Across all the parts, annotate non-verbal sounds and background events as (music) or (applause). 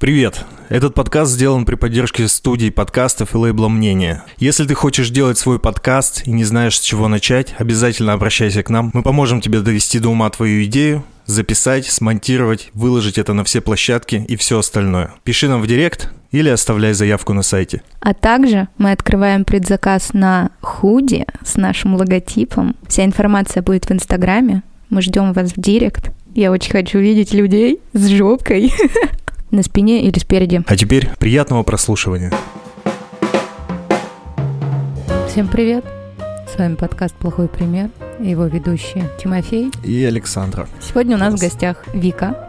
Привет! Этот подкаст сделан при поддержке студии подкастов и лейбла «Мнение». Если ты хочешь делать свой подкаст и не знаешь, с чего начать, обязательно обращайся к нам. Мы поможем тебе довести до ума твою идею, записать, смонтировать, выложить это на все площадки и все остальное. Пиши нам в директ или оставляй заявку на сайте. А также мы открываем предзаказ на худи с нашим логотипом. Вся информация будет в Инстаграме. Мы ждем вас в директ. Я очень хочу видеть людей с жопкой (laughs) на спине или спереди. А теперь приятного прослушивания. Всем привет! С вами подкаст «Плохой пример» и его ведущие Тимофей И Александра. Сегодня у нас в гостях Вика.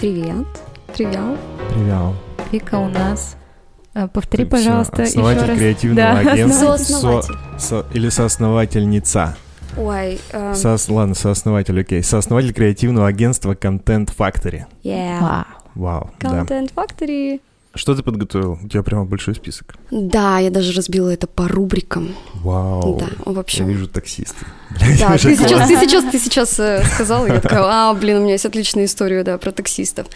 Привет. Привет. Привет. Вика у нас... а, Повтори, Ты пожалуйста, еще основатель раз. креативного Да, агентства. Сооснователь. Со- или соосновательница. Ой, эм, Соос- ладно, сооснователь, окей. Сооснователь креативного агентства Content Factory. yeah. Вау. Вау, да. Content Factory. Что ты подготовил? У тебя прямо большой список. Да, я даже разбила это по рубрикам. Вау. Да, в Я вижу таксисты. Да, ты сейчас, ты сейчас, ты сейчас э, сказала, я такая, а, блин, у меня есть отличная история, да, про таксистов.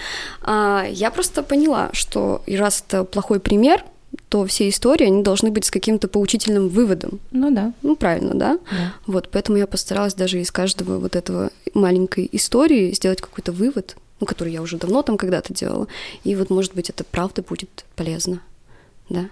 А, я просто поняла, что и раз это плохой пример, то все истории, они должны быть с каким-то поучительным выводом. Ну да. Ну, правильно, да? да. Вот, поэтому я постаралась даже из каждого вот этого маленькой истории сделать какой-то вывод, ну, который я уже давно там когда-то делала. И вот, может быть, это правда будет полезно, да?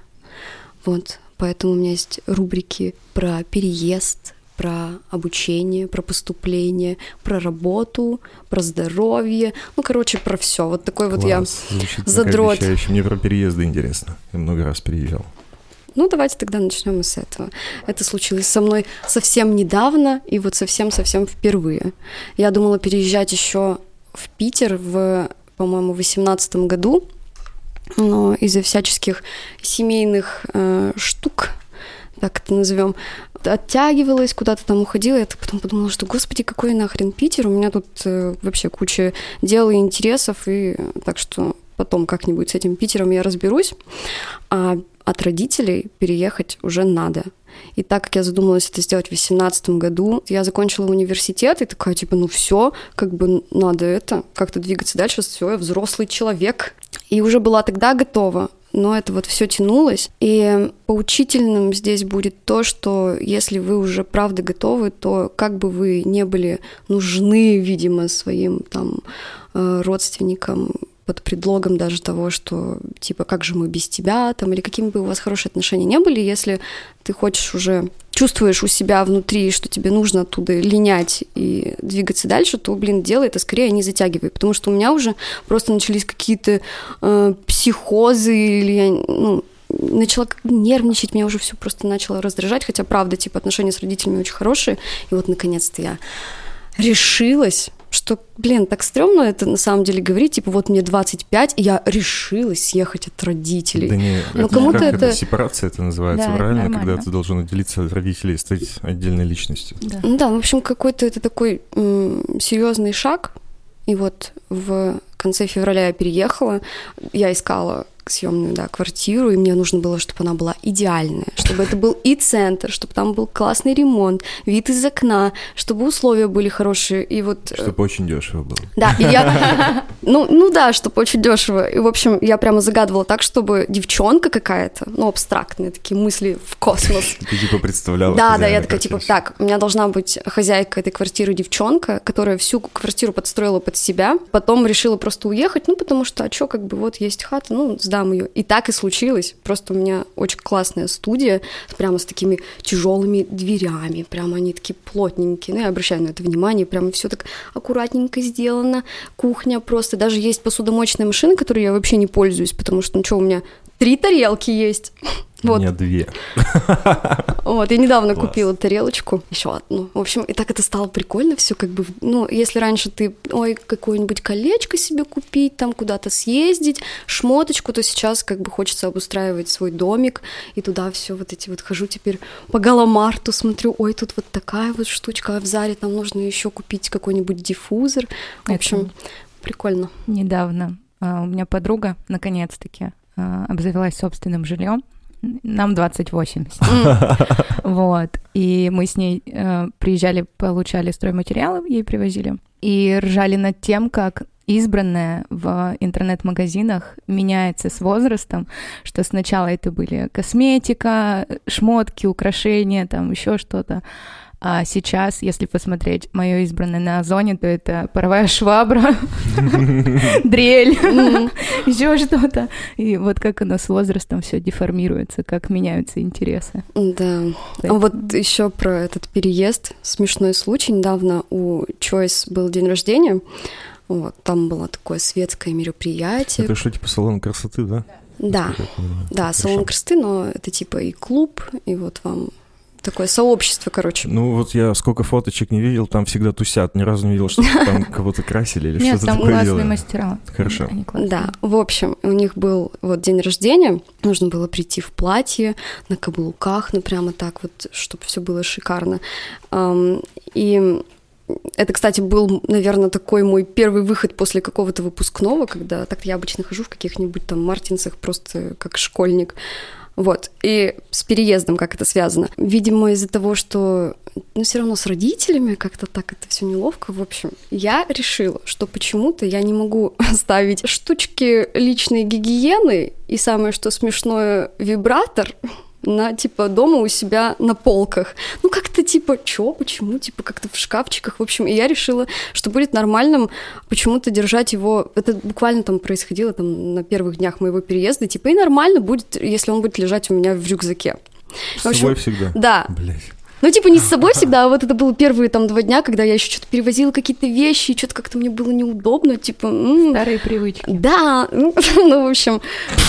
Вот, поэтому у меня есть рубрики про переезд, про обучение, про поступление, про работу, про здоровье, ну, короче, про все. Вот такой вот я. Класс, звучит задрот. Мне про переезды интересно. Я много раз переезжал. Ну, давайте тогда начнем с этого. Это случилось со мной совсем недавно и вот совсем-совсем впервые. Я думала переезжать еще в Питер в, по-моему, в 2018 году, но из-за всяческих семейных э, штук, так это назовем, оттягивалась, куда-то там уходила. Я так потом подумала, что, господи, какой нахрен Питер? У меня тут э, вообще куча дел и интересов, и так что потом как-нибудь с этим Питером я разберусь. А от родителей переехать уже надо. И так как я задумалась это сделать в 2018 году, я закончила университет и такая, типа, ну все, как бы надо это, как-то двигаться дальше, все, я взрослый человек. И уже была тогда готова, но это вот все тянулось. И поучительным здесь будет то, что если вы уже правда готовы, то как бы вы не были нужны, видимо, своим там э, родственникам, под предлогом даже того, что типа как же мы без тебя, там, или какими бы у вас хорошие отношения не были, если ты хочешь уже чувствуешь у себя внутри, что тебе нужно оттуда линять и двигаться дальше, то, блин, делай это скорее, а не затягивай. Потому что у меня уже просто начались какие-то э, психозы, или я, ну, начала нервничать, меня уже все просто начало раздражать, хотя, правда, типа, отношения с родителями очень хорошие, и вот, наконец-то, я решилась, что, блин, так стрёмно это на самом деле говорить, типа, вот мне 25, и я решилась съехать от родителей. Да не, Ну, это, кому-то как это- сепарация это называется, Да, это правильно? нормально. Когда ты должен отделиться от родителей и стать отдельной личностью. да. Ну да, в общем, какой-то это такой серьезный шаг. И вот в конце февраля я переехала, я искала съемную, да, квартиру, и мне нужно было, чтобы она была идеальная, чтобы это был и центр, чтобы там был классный ремонт, вид из окна, чтобы условия были хорошие, и вот... э, Чтобы очень дешево было. Да, и я... (laughs) Ну, ну да, чтобы очень дешево. И, в общем, я прямо загадывала так, чтобы девчонка какая-то, ну, абстрактные такие мысли в космос, (laughs) Ты типа представляла да, да, я такая, типа, так, у меня должна быть хозяйка этой квартиры девчонка, которая всю квартиру подстроила под себя, потом решила просто уехать, ну, потому что, а чё, как бы, вот есть хата, ну, сдам ее. И так и случилось. Просто у меня очень классная студия, прямо с такими тяжелыми дверями, прямо они такие плотненькие. Ну, я обращаю на это внимание, прямо все так аккуратненько сделано. Кухня просто, даже есть посудомоечная машина, которой я вообще не пользуюсь, потому что, ну, что, у меня три тарелки есть. У Вот. меня две. Вот, я недавно Класс. купила тарелочку, еще одну. В общем, и так это стало прикольно все, как бы, ну, если раньше ты, ой, какое-нибудь колечко себе купить, там куда-то съездить, шмоточку, то сейчас как бы хочется обустраивать свой домик, и туда все вот эти вот хожу теперь по галамарту, смотрю, ой, тут вот такая вот штучка, а в Заре там нужно еще купить какой-нибудь диффузор. В Это- общем, прикольно. Недавно а, у меня подруга, наконец-таки, а, обзавелась собственным жильем. Нам 28. (laughs) Вот. И мы с ней э, приезжали, получали стройматериалы, ей привозили. И ржали над тем, как избранное в интернет-магазинах меняется с возрастом, что сначала это были косметика, шмотки, украшения, там еще что-то, а сейчас, если посмотреть мое избранное на Озоне, то это паровая швабра, (laughs) дрель, еще что-то. И вот как оно с возрастом все деформируется, как меняются интересы. Да. А вот еще про этот переезд. Смешной случай. Недавно у Choice был день рождения. Вот, там было такое светское мероприятие. Это что, типа салон красоты, да? Да, да, салон красоты, но это типа и клуб, и вот вам такое сообщество, короче. Ну вот я сколько фоточек не видел, там всегда тусят. Ни разу не видел, что (laughs) там кого-то красили или что-то такое Нет, там классные мастера. Хорошо. Да, в общем, у них был вот день рождения, нужно было прийти в платье, на каблуках, ну прямо так вот, чтобы все было шикарно. И это, кстати, был, наверное, такой мой первый выход после какого-то выпускного, когда так я обычно хожу в каких-нибудь там мартинсах просто как школьник. Вот. И с переездом как это связано. Видимо, из-за того, что ну, все равно с родителями как-то так это все неловко. В общем, я решила, что почему-то я не могу (laughs) ставить штучки личной гигиены и самое что смешное вибратор на, типа, дома у себя на полках. Ну, как-то, типа, чё, почему, типа, как-то в шкафчиках, в общем. И я решила, что будет нормальным почему-то держать его... Это буквально там происходило там на первых днях моего переезда, типа, и нормально будет, если он будет лежать у меня в рюкзаке. С общем, собой всегда? Да. Блять. Ну, типа, не с собой (laughs) всегда, а вот это было первые там два дня, когда я еще что-то перевозила какие-то вещи, и что-то как-то мне было неудобно, типа... М-м. Старые привычки. Да, (laughs) ну, в общем...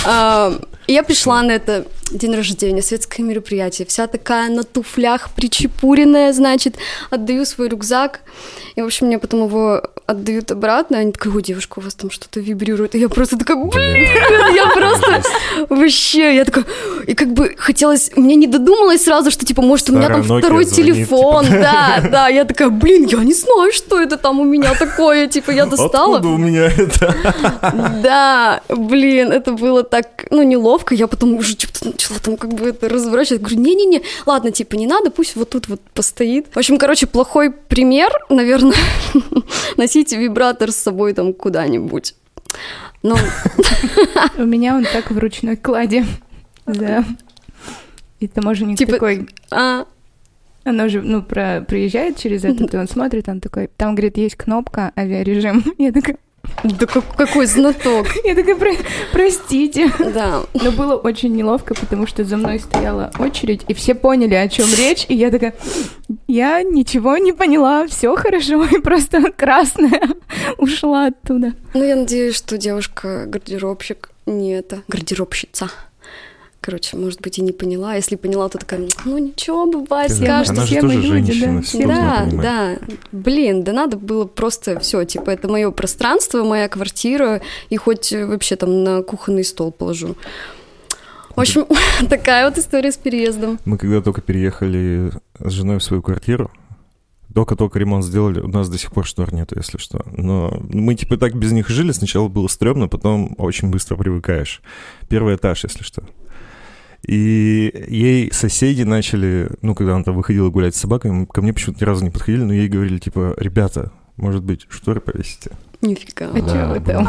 Э, я пришла на это день рождения, светское мероприятие, вся такая на туфлях, причепуренная, значит, отдаю свой рюкзак, и, в общем, мне потом его отдают обратно, они такие, ой, девушка, у вас там что-то вибрирует, и я просто такая, блин, я просто вообще, я такая, и как бы хотелось, мне не додумалось сразу, что, типа, может, у меня там второй телефон, типа. да, да, я такая, блин, я не знаю, что это там у меня такое, типа, я достала. Откуда у меня это? Да, блин, это было так, ну, неловко, я потом уже что-то начала там как бы это разворачивать, говорю, не-не-не, ладно, типа, не надо, пусть вот тут вот постоит. В общем, короче, плохой пример, наверное, (laughs) носить вибратор с собой там куда-нибудь. Ну... У меня он так в ручной кладе. Да. И таможенник типа... такой... А... Оно же, ну, про, приезжает через этот, и он смотрит, он такой, там, говорит, есть кнопка авиарежим. (laughs) Я такая, да какой знаток. (laughs) Я такая, Про простите. Да. Но было очень неловко, потому что за мной стояла очередь, и все поняли, о чем речь, и я такая, я ничего не поняла, все хорошо, и просто красная (laughs) ушла оттуда. Ну, я надеюсь, что девушка-гардеробщик не это, гардеробщица короче, может быть, и не поняла. А если поняла, то такая, ну ничего, бывает, скажет, Она все мы люди, да. Да, да. Блин, да надо было просто все, типа, это мое пространство, моя квартира, и хоть вообще там на кухонный стол положу. В общем, (laughs) такая вот история с переездом. Мы когда только переехали с женой в свою квартиру, только-только ремонт сделали, у нас до сих пор штор нету, если что. Но мы типа так без них жили, сначала было стрёмно, потом очень быстро привыкаешь. Первый этаж, если что. И ей соседи начали, ну, когда она там выходила гулять с собаками, ко мне почему-то ни разу не подходили, но ей говорили, типа, ребята, может быть, шторы повесите? Нифига. А да, вы там?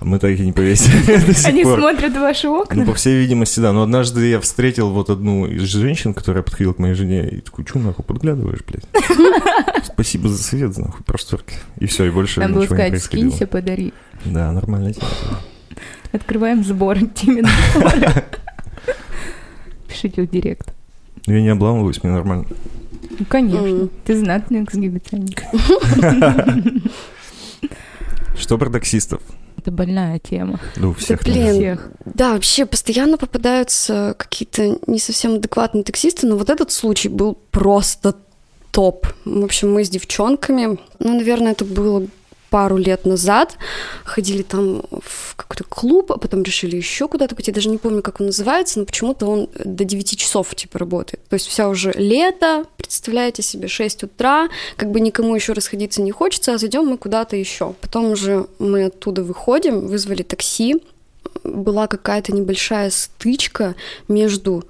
А мы так и не повесили (laughs) Они смотрят в ваши окна? Ну, по всей видимости, да. Но однажды я встретил вот одну из женщин, которая подходила к моей жене, и такой, что нахуй подглядываешь, блядь? (laughs) Спасибо за свет, нахуй, просторки. И все, и больше Там ничего было сказать, не происходило. скинься, подари. Да, нормально. Открываем сбор, Тимин. (laughs) Пишите в директ. Ну, я не обламываюсь, мне нормально. Ну, конечно. Mm. Ты знатный эксгибиционист. (laughs) Что про таксистов? Это больная тема. Да, у всех. Да, блин, всех. да, вообще постоянно попадаются какие-то не совсем адекватные таксисты, но вот этот случай был просто топ. В общем, мы с девчонками, ну, наверное, это было пару лет назад ходили там в какой-то клуб, а потом решили еще куда-то пойти. Я даже не помню, как он называется, но почему-то он до 9 часов типа работает. То есть вся уже лето, представляете себе, 6 утра, как бы никому еще расходиться не хочется, а зайдем мы куда-то еще. Потом уже мы оттуда выходим, вызвали такси, была какая-то небольшая стычка между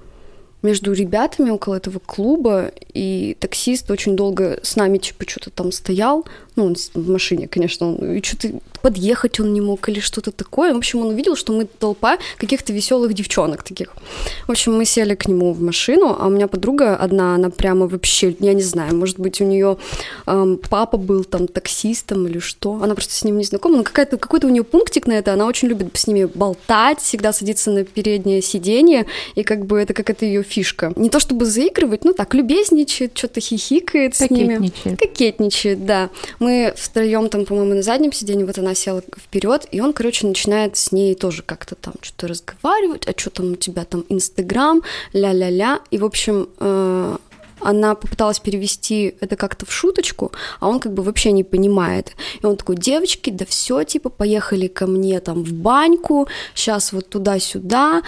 между ребятами около этого клуба, и таксист очень долго с нами, типа, что-то там стоял. Ну, в машине, конечно, он, и что-то подъехать он не мог или что-то такое. В общем, он увидел, что мы толпа каких-то веселых девчонок таких. В общем, мы сели к нему в машину, а у меня подруга одна, она прямо вообще, я не знаю, может быть, у нее эм, папа был там таксистом или что. Она просто с ним не знакома, но какая-то, какой-то у нее пунктик на это, она очень любит с ними болтать, всегда садится на переднее сиденье, и как бы это как это ее фишка. Не то чтобы заигрывать, ну так, любезничает, что-то хихикает с ними. Кокетничает, да. Мы втроем там, по-моему, на заднем сиденье, вот она села вперед, и он, короче, начинает с ней тоже как-то там что-то разговаривать, а что там у тебя там Инстаграм, ля-ля-ля. И, в общем, э, она попыталась перевести это как-то в шуточку, а он как бы вообще не понимает. И он такой, девочки, да все, типа, поехали ко мне там в баньку, сейчас вот туда-сюда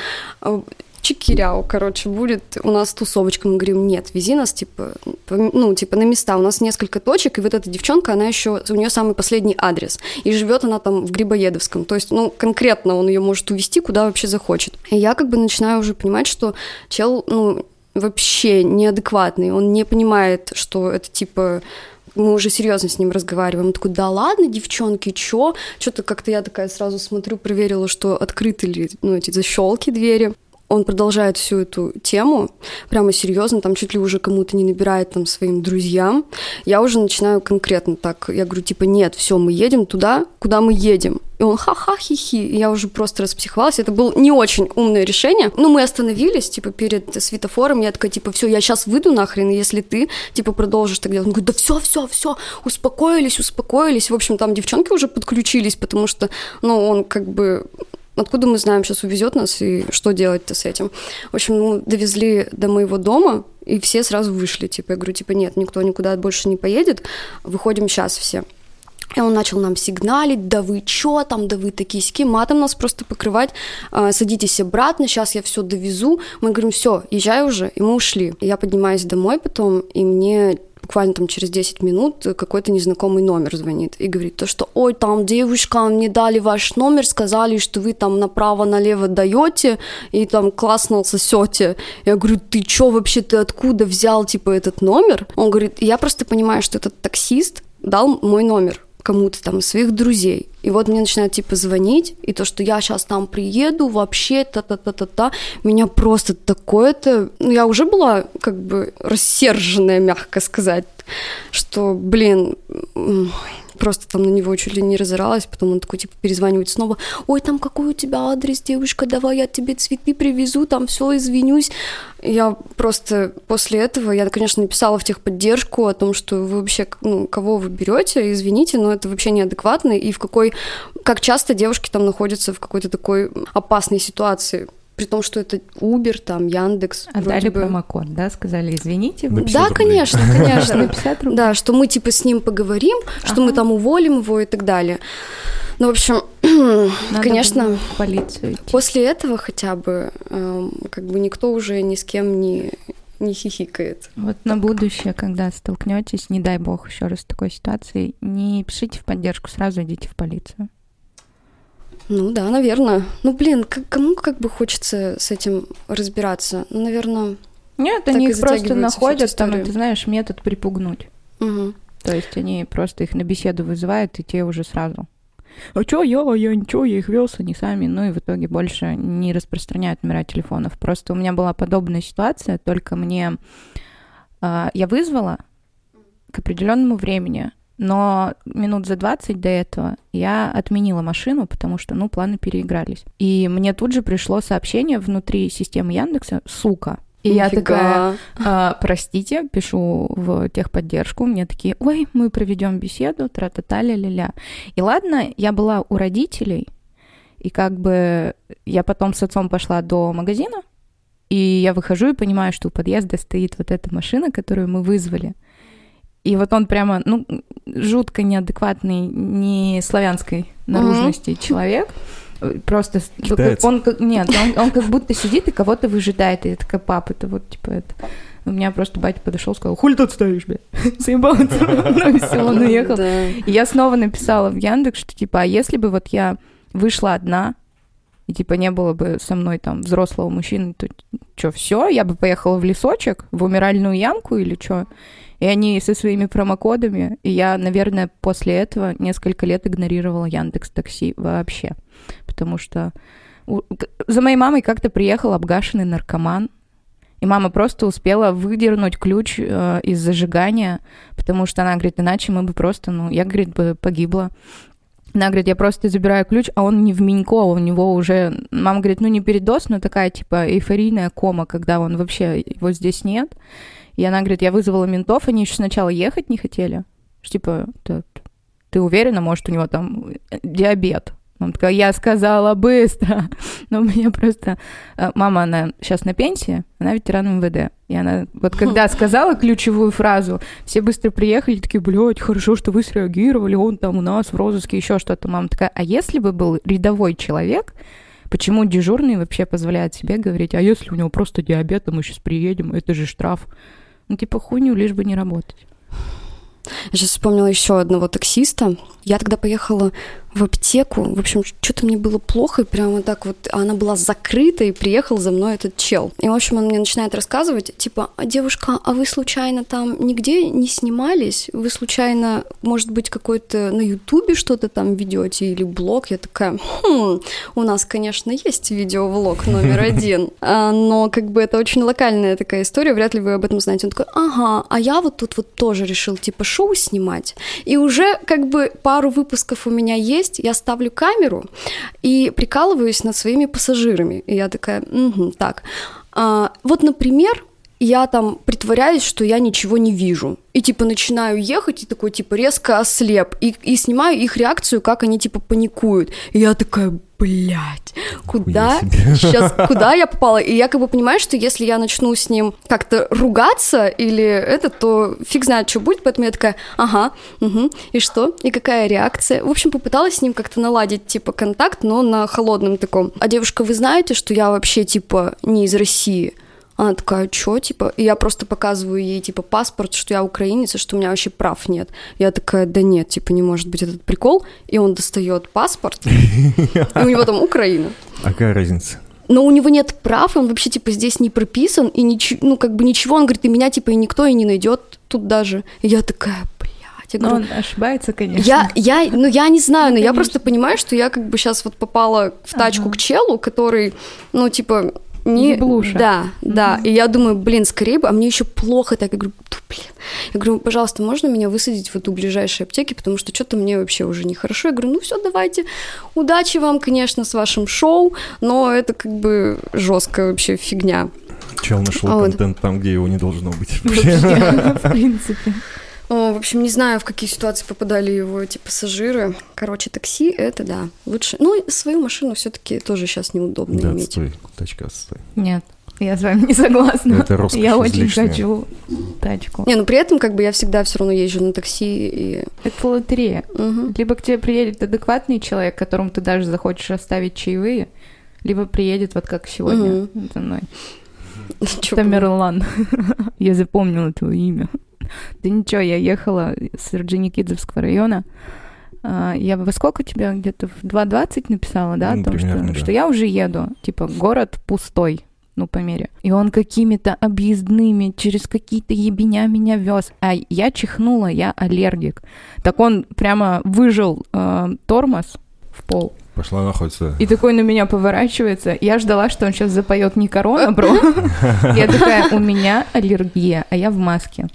чекиряу, короче, будет у нас тусовочка. Мы говорим, нет, вези нас, типа, ну, типа, на места. У нас несколько точек, и вот эта девчонка, она еще, у нее самый последний адрес. И живет она там в Грибоедовском. То есть, ну, конкретно он ее может увезти, куда вообще захочет. И я как бы начинаю уже понимать, что чел, ну, вообще неадекватный. Он не понимает, что это, типа, мы уже серьезно с ним разговариваем. Он такой, да ладно, девчонки, чё? Что-то как-то я такая сразу смотрю, проверила, что открыты ли, ну, эти защелки двери он продолжает всю эту тему, прямо серьезно, там чуть ли уже кому-то не набирает там своим друзьям. Я уже начинаю конкретно так, я говорю, типа, нет, все, мы едем туда, куда мы едем. И он ха-ха, хи-хи. И я уже просто распсиховалась. Это было не очень умное решение. Но мы остановились, типа, перед светофором. Я такая, типа, все, я сейчас выйду нахрен, если ты, типа, продолжишь так делать. Он говорит, да все, все, все, успокоились, успокоились. В общем, там девчонки уже подключились, потому что, ну, он как бы Откуда мы знаем, сейчас увезет нас и что делать-то с этим? В общем, мы довезли до моего дома, и все сразу вышли. Типа, я говорю, типа, нет, никто никуда больше не поедет, выходим сейчас все. И он начал нам сигналить, да вы чё там, да вы такие ски, матом нас просто покрывать, а, садитесь обратно, сейчас я все довезу. Мы говорим, все, езжай уже, и мы ушли. Я поднимаюсь домой потом, и мне буквально там через 10 минут какой-то незнакомый номер звонит и говорит то, что ой, там девушка, мне дали ваш номер, сказали, что вы там направо-налево даете и там классно сосете. Я говорю, ты чё вообще, ты откуда взял типа этот номер? Он говорит, я просто понимаю, что этот таксист дал мой номер кому-то там своих друзей. И вот мне начинают типа звонить, и то, что я сейчас там приеду, вообще та-та-та-та-та, меня просто такое-то... Ну, я уже была как бы рассерженная, мягко сказать, что, блин, просто там на него чуть ли не разоралась, потом он такой, типа, перезванивает снова, ой, там какой у тебя адрес, девушка, давай я тебе цветы привезу, там все, извинюсь. Я просто после этого, я, конечно, написала в техподдержку о том, что вы вообще, ну, кого вы берете, извините, но это вообще неадекватно, и в какой, как часто девушки там находятся в какой-то такой опасной ситуации, при том, что это Uber, там, Яндекс. А дали бы... промокод, да? Сказали, извините. Вы... Да, рублей. конечно, (laughs) конечно. Да, что мы типа с ним поговорим, что мы там уволим его и так далее. Ну, в общем, Надо конечно, в полицию идти. после этого хотя бы э, как бы никто уже ни с кем не не хихикает. Вот на будущее, когда столкнетесь, не дай бог еще раз с такой ситуацией, не пишите в поддержку, сразу идите в полицию. Ну да, наверное. Ну блин, к- кому как бы хочется с этим разбираться? Ну, наверное. Нет, они их просто находят, там, ты знаешь, метод припугнуть. Угу. То есть они просто их на беседу вызывают, и те уже сразу. А чё я? Я ничего, я их вез, они сами. Ну и в итоге больше не распространяют номера телефонов. Просто у меня была подобная ситуация, только мне... Э, я вызвала к определенному времени но минут за 20 до этого я отменила машину, потому что, ну, планы переигрались. И мне тут же пришло сообщение внутри системы Яндекса «Сука». И Нифига. я такая, а, простите, пишу в техподдержку, мне такие, ой, мы проведем беседу, тра-та-та, ля-ля-ля. И ладно, я была у родителей, и как бы я потом с отцом пошла до магазина, и я выхожу и понимаю, что у подъезда стоит вот эта машина, которую мы вызвали. И вот он прямо, ну, жутко неадекватный, не славянской наружности mm-hmm. человек. Просто Китаец. он нет, он, он как будто сидит и кого-то выжидает. И я такая, пап, это вот типа это. У меня просто батя подошел, сказал, хули ты отставишь, бля? (laughs) Заебал, (laughs) ну и все, он уехал. И я снова написала в Яндекс, что типа, а если бы вот я вышла одна, и типа не было бы со мной там взрослого мужчины, то что, все, я бы поехала в лесочек, в умиральную ямку или что? И они со своими промокодами, и я, наверное, после этого несколько лет игнорировала Яндекс Такси вообще, потому что за моей мамой как-то приехал обгашенный наркоман, и мама просто успела выдернуть ключ э, из зажигания, потому что она говорит, иначе мы бы просто, ну, я, говорит, бы погибла. Она говорит, я просто забираю ключ, а он не в Минько, у него уже... Мама говорит, ну не передоз, но такая типа эйфорийная кома, когда он вообще, его здесь нет. И она говорит, я вызвала ментов, они еще сначала ехать не хотели. Типа, ты, ты уверена, может, у него там диабет? Он такая, я сказала быстро. (laughs) Но у меня просто... Э, мама, она сейчас на пенсии, она ветеран МВД. И она вот когда (laughs) сказала ключевую фразу, все быстро приехали, такие, блядь, хорошо, что вы среагировали, он там у нас в розыске, еще что-то. Мама такая, а если бы был рядовой человек, почему дежурный вообще позволяет себе говорить, а если у него просто диабет, а мы сейчас приедем, это же штраф. Ну, типа, хуйню, лишь бы не работать. Я сейчас вспомнила еще одного таксиста. Я тогда поехала в аптеку. В общем, что-то мне было плохо, и прямо так вот она была закрыта, и приехал за мной этот чел. И, в общем, он мне начинает рассказывать, типа, а девушка, а вы случайно там нигде не снимались? Вы случайно, может быть, какой-то на Ютубе что-то там ведете или блог? Я такая, хм, у нас, конечно, есть видеовлог номер (laughs) один, а, но как бы это очень локальная такая история, вряд ли вы об этом знаете. Он такой, ага, а я вот тут вот тоже решил, типа, шоу снимать. И уже как бы пару выпусков у меня есть, я ставлю камеру и прикалываюсь над своими пассажирами. И я такая, угу, так. А, вот, например, я там притворяюсь, что я ничего не вижу. И типа начинаю ехать и такой типа резко ослеп. И, и снимаю их реакцию, как они типа паникуют. И я такая, блядь, куда сейчас, куда я попала? И я как бы понимаю, что если я начну с ним как-то ругаться или это, то фиг знает, что будет. Поэтому я такая, ага, угу, и что? И какая реакция? В общем, попыталась с ним как-то наладить типа контакт, но на холодном таком. А девушка, вы знаете, что я вообще типа не из России? Она такая, что, типа? И я просто показываю ей, типа, паспорт, что я украинец, и что у меня вообще прав нет. Я такая, да нет, типа, не может быть этот прикол. И он достает паспорт, и у него там Украина. А какая разница? но у него нет прав, и он вообще, типа, здесь не прописан, и ничего, ну, как бы ничего, он говорит, и меня, типа, и никто и не найдет тут даже. И я такая, блядь. Я но он ошибается, конечно. Я, я, ну, я не знаю, но я просто понимаю, что я как бы сейчас вот попала в тачку ага. к челу, который, ну, типа, не... Блуша. Да, да. И я думаю, блин, скорее бы, а мне еще плохо так. Я говорю, блин. Я говорю, пожалуйста, можно меня высадить в эту ближайшую аптеке, потому что что-то мне вообще уже нехорошо. Я говорю, ну все, давайте. Удачи вам, конечно, с вашим шоу, но это как бы жесткая вообще фигня. Чел нашел а контент вот. там, где его не должно быть. (laughs) В принципе. В общем, не знаю, в какие ситуации попадали его эти пассажиры. Короче, такси это да, лучше. Ну, свою машину все-таки тоже сейчас неудобно да, иметь. Отстой. Тачка отстой. Нет. Я с вами не согласна. Это роскошь Я очень излишняя. хочу тачку. Не, ну при этом как бы я всегда все равно езжу на такси и... Это лотерея. Угу. Либо к тебе приедет адекватный человек, которому ты даже захочешь оставить чаевые, либо приедет вот как сегодня Угу. за мной. (laughs) Тамерлан. (laughs) Я запомнила твое имя. Да ничего, я ехала с Орджоникидзевского района. А, Я во сколько тебя где-то в 2.20 написала, да, о Ну, том, примерно, что, да. что я уже еду. Типа, город пустой, ну, по мере. И он какими-то объездными, через какие-то ебеня меня вез. А я чихнула, я аллергик. Так он прямо выжил э, тормоз в пол. Пошла находится. И такой на меня поворачивается. Я ждала, что он сейчас запоет не корона, бро. (laughs) Я такая, у меня аллергия, а я в маске.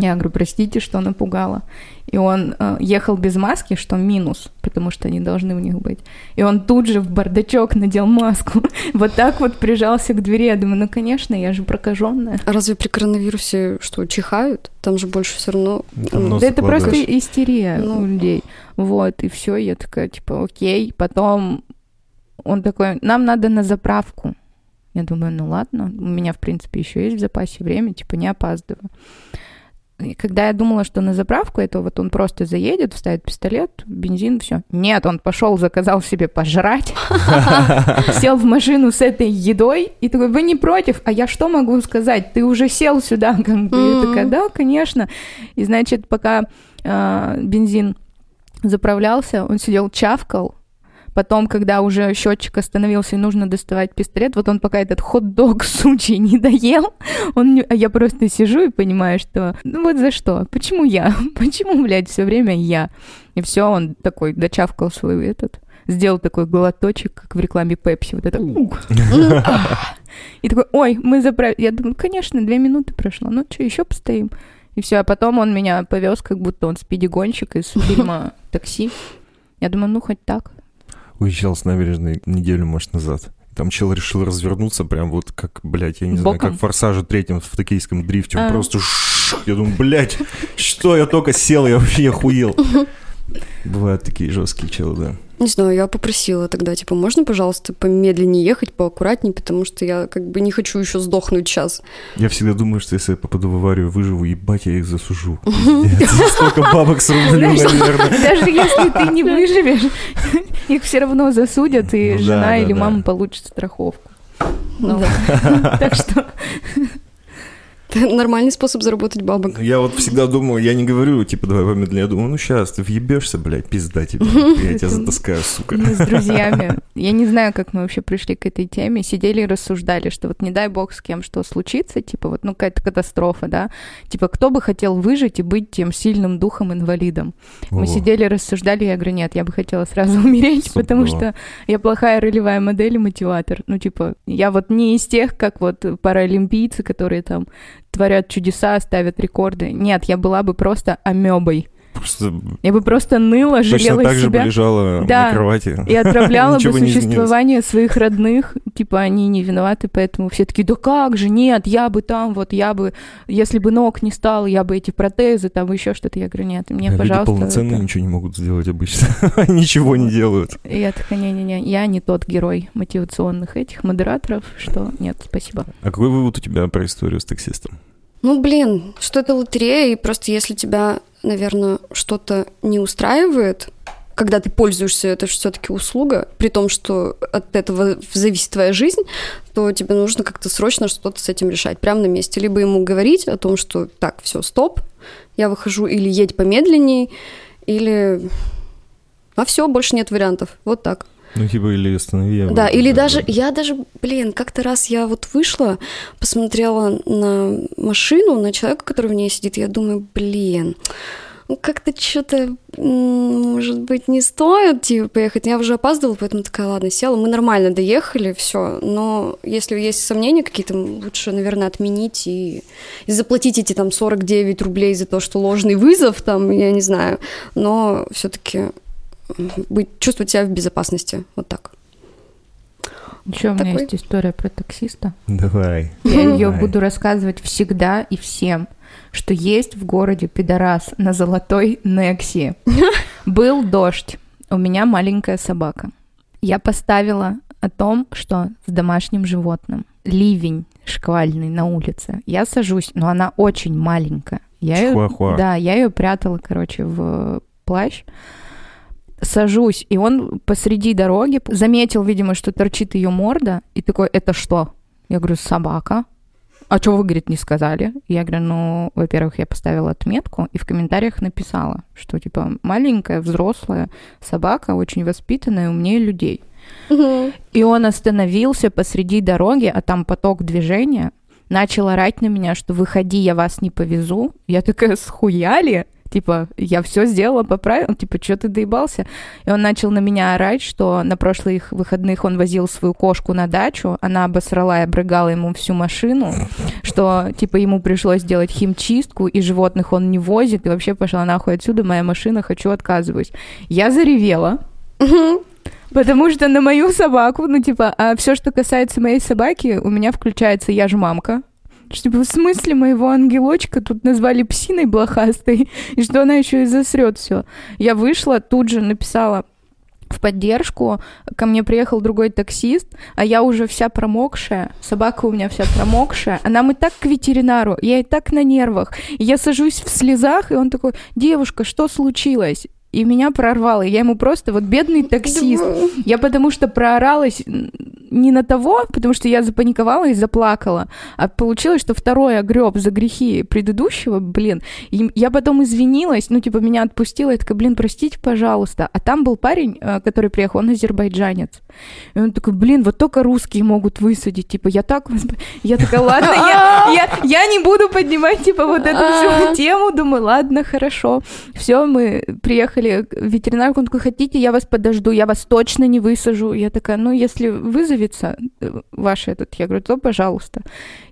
Я говорю, простите, что напугала. И он э, ехал без маски, что минус, потому что они должны у них быть. И он тут же в бардачок надел маску. (laughs) Вот так вот прижался к двери. Я думаю, ну, конечно, я же прокаженная. А разве при коронавирусе что, чихают? Там же больше все равно... Там ну, нос Да это просто истерия Ну. у людей. Вот, и все, я такая, типа, окей. Потом он такой, нам надо на заправку. Я думаю, ну ладно, у меня, в принципе, еще есть в запасе время, типа, не опаздываю. И когда я думала, что на заправку, это вот он просто заедет, вставит пистолет, бензин, все. Нет, он пошел, заказал себе пожрать, (laughs) сел в машину с этой едой и такой, вы не против? А я что могу сказать? Ты уже сел сюда, (laughs) как бы. Я такая, да, конечно. И, значит, пока а, бензин заправлялся, он сидел, чавкал, Потом, когда уже счетчик остановился и нужно доставать пистолет, вот он пока этот хот-дог (laughs) сучий не доел, он не... а я просто сижу и понимаю, что ну вот за что? Почему я? (laughs) Почему, блядь, все время я? И все, он такой дочавкал свой этот, сделал такой глоточек, как в рекламе Пепси, вот это. (laughs) И такой, ой, мы заправили. Я думаю, конечно, две минуты прошло, ну что, еще постоим? И все, а потом он меня повез, как будто он спиди-гонщик из фильма «Такси». Я думаю, ну хоть так. Уезжал с набережной неделю, может, назад. Там чел решил развернуться прям вот как, блядь, я не знаю, Боком? как в «Форсаже» третьем в токийском дрифте. Он А. просто... Я думаю, блядь, что я только сел, я вообще охуел. (laughs) Бывают такие жесткие челы, да. Не знаю, я попросила тогда, типа, можно, пожалуйста, помедленнее ехать, поаккуратнее, потому что я как бы не хочу еще сдохнуть сейчас. Я всегда думаю, что если я попаду в аварию, выживу, ебать, я их засужу. Столько бабок срублю, наверное. Даже если ты не выживешь, их все равно засудят, и Ну жена или мама получит страховку. Ну, Да. Так что (laughs) Это нормальный способ заработать бабок. Я вот всегда думаю, я не говорю, типа, давай помедленнее. Я думаю, ну сейчас, ты въебешься, блядь, пизда тебе. (laughs) Я тебя затаскаю, сука. мы с (laughs) друзьями, я не знаю, как мы вообще пришли к этой теме, сидели и рассуждали, что вот не дай бог с кем что случится, типа вот, ну, какая-то катастрофа, да, типа кто бы хотел выжить и быть тем сильным духом-инвалидом. Мы Во. сидели, рассуждали, я говорю, нет, я бы хотела сразу умереть, потому что я плохая ролевая модель и мотиватор. Ну, типа, я вот не из тех, как вот паралимпийцы, которые там творят чудеса, ставят рекорды. Нет, я была бы просто амебой. Просто Я бы просто ныла, точно жалела так же бы себя лежала Да. на кровати. и отправляла (laughs) бы существование своих родных. Типа, они не виноваты, поэтому все такие, да как же, нет, я бы там, вот я бы, если бы ног не стало, я бы эти протезы, там еще что-то. Я говорю, нет, мне, Люди пожалуйста. полноценно это- ничего не могут сделать обычно. (laughs) Ничего не делают. И Я такая, не-не-не, я не тот герой мотивационных этих модераторов, что нет, спасибо. А какой вывод у тебя про историю с таксистом? Ну, блин, что это лотерея, и просто если тебя, наверное, что-то не устраивает, когда ты пользуешься, это же все-таки услуга, при том, что от этого зависит твоя жизнь, то тебе нужно как-то срочно что-то с этим решать, прямо на месте. Либо ему говорить о том, что так, все, стоп, я выхожу, или едь помедленней, или... А все, больше нет вариантов. Вот так. Ну, типа, или останови. я Да, или даже, я даже, блин, как-то раз я вот вышла, посмотрела на машину, на человека, который в ней сидит, я думаю, блин, ну как-то что-то, может быть, не стоит, типа, поехать. Я уже опаздывала, поэтому такая, ладно, села. Мы нормально доехали, все. Но если есть сомнения какие-то, лучше, наверное, отменить и, и заплатить эти там 49 рублей за то, что ложный вызов, там, я не знаю. Но все-таки быть, чувствовать себя в безопасности. Вот так. Еще у меня Такой. есть история про таксиста. Давай. Я ее буду рассказывать всегда и всем, что есть в городе пидорас на золотой Некси. (laughs) Был дождь, у меня маленькая собака. Я поставила о том, что с домашним животным. Ливень шквальный на улице. Я сажусь, но она очень маленькая. Я Чихуахуа. да, я ее прятала, короче, в плащ. Сажусь, и он посреди дороги заметил, видимо, что торчит ее морда, и такой, это что? Я говорю, собака. А что вы, говорит, не сказали? Я говорю, ну, во-первых, я поставила отметку и в комментариях написала, что, типа, маленькая, взрослая собака, очень воспитанная, умнее людей. И он остановился посреди дороги, а там поток движения, начал орать на меня, что выходи, я вас не повезу. Я такая, схуяли? Типа, я все сделала по правилам, типа, что ты доебался? И он начал на меня орать, что на прошлых выходных он возил свою кошку на дачу, она обосрала и обрыгала ему всю машину, что, типа, ему пришлось делать химчистку, и животных он не возит, и вообще пошла нахуй отсюда, моя машина, хочу, отказываюсь. Я заревела, Потому что на мою собаку, ну, типа, а все, что касается моей собаки, у меня включается я ж мамка. Что, типа, в смысле моего ангелочка тут назвали псиной блохастой, (laughs) и что она еще и засрет все. Я вышла, тут же написала в поддержку, ко мне приехал другой таксист, а я уже вся промокшая, собака у меня вся промокшая, а нам и так к ветеринару, я и так на нервах. Я сажусь в слезах, и он такой, девушка, что случилось? И меня прорвало, я ему просто, вот бедный таксист, я потому что прооралась, не на того, потому что я запаниковала и заплакала, а получилось, что второй огреб за грехи предыдущего, блин. И я потом извинилась, ну, типа, меня отпустила, я такая, блин, простите, пожалуйста. А там был парень, э, который приехал, он азербайджанец. И он такой, блин, вот только русские могут высадить. Типа, я так... Я такая, ладно, я, (laughs) я, я не буду поднимать, типа, вот эту всю тему. Думаю, ладно, хорошо. Все, мы приехали в ветеринарку, он такой, хотите, я вас подожду, я вас точно не высажу. Я такая, ну, если вызовется э, ваш этот, я говорю, то пожалуйста.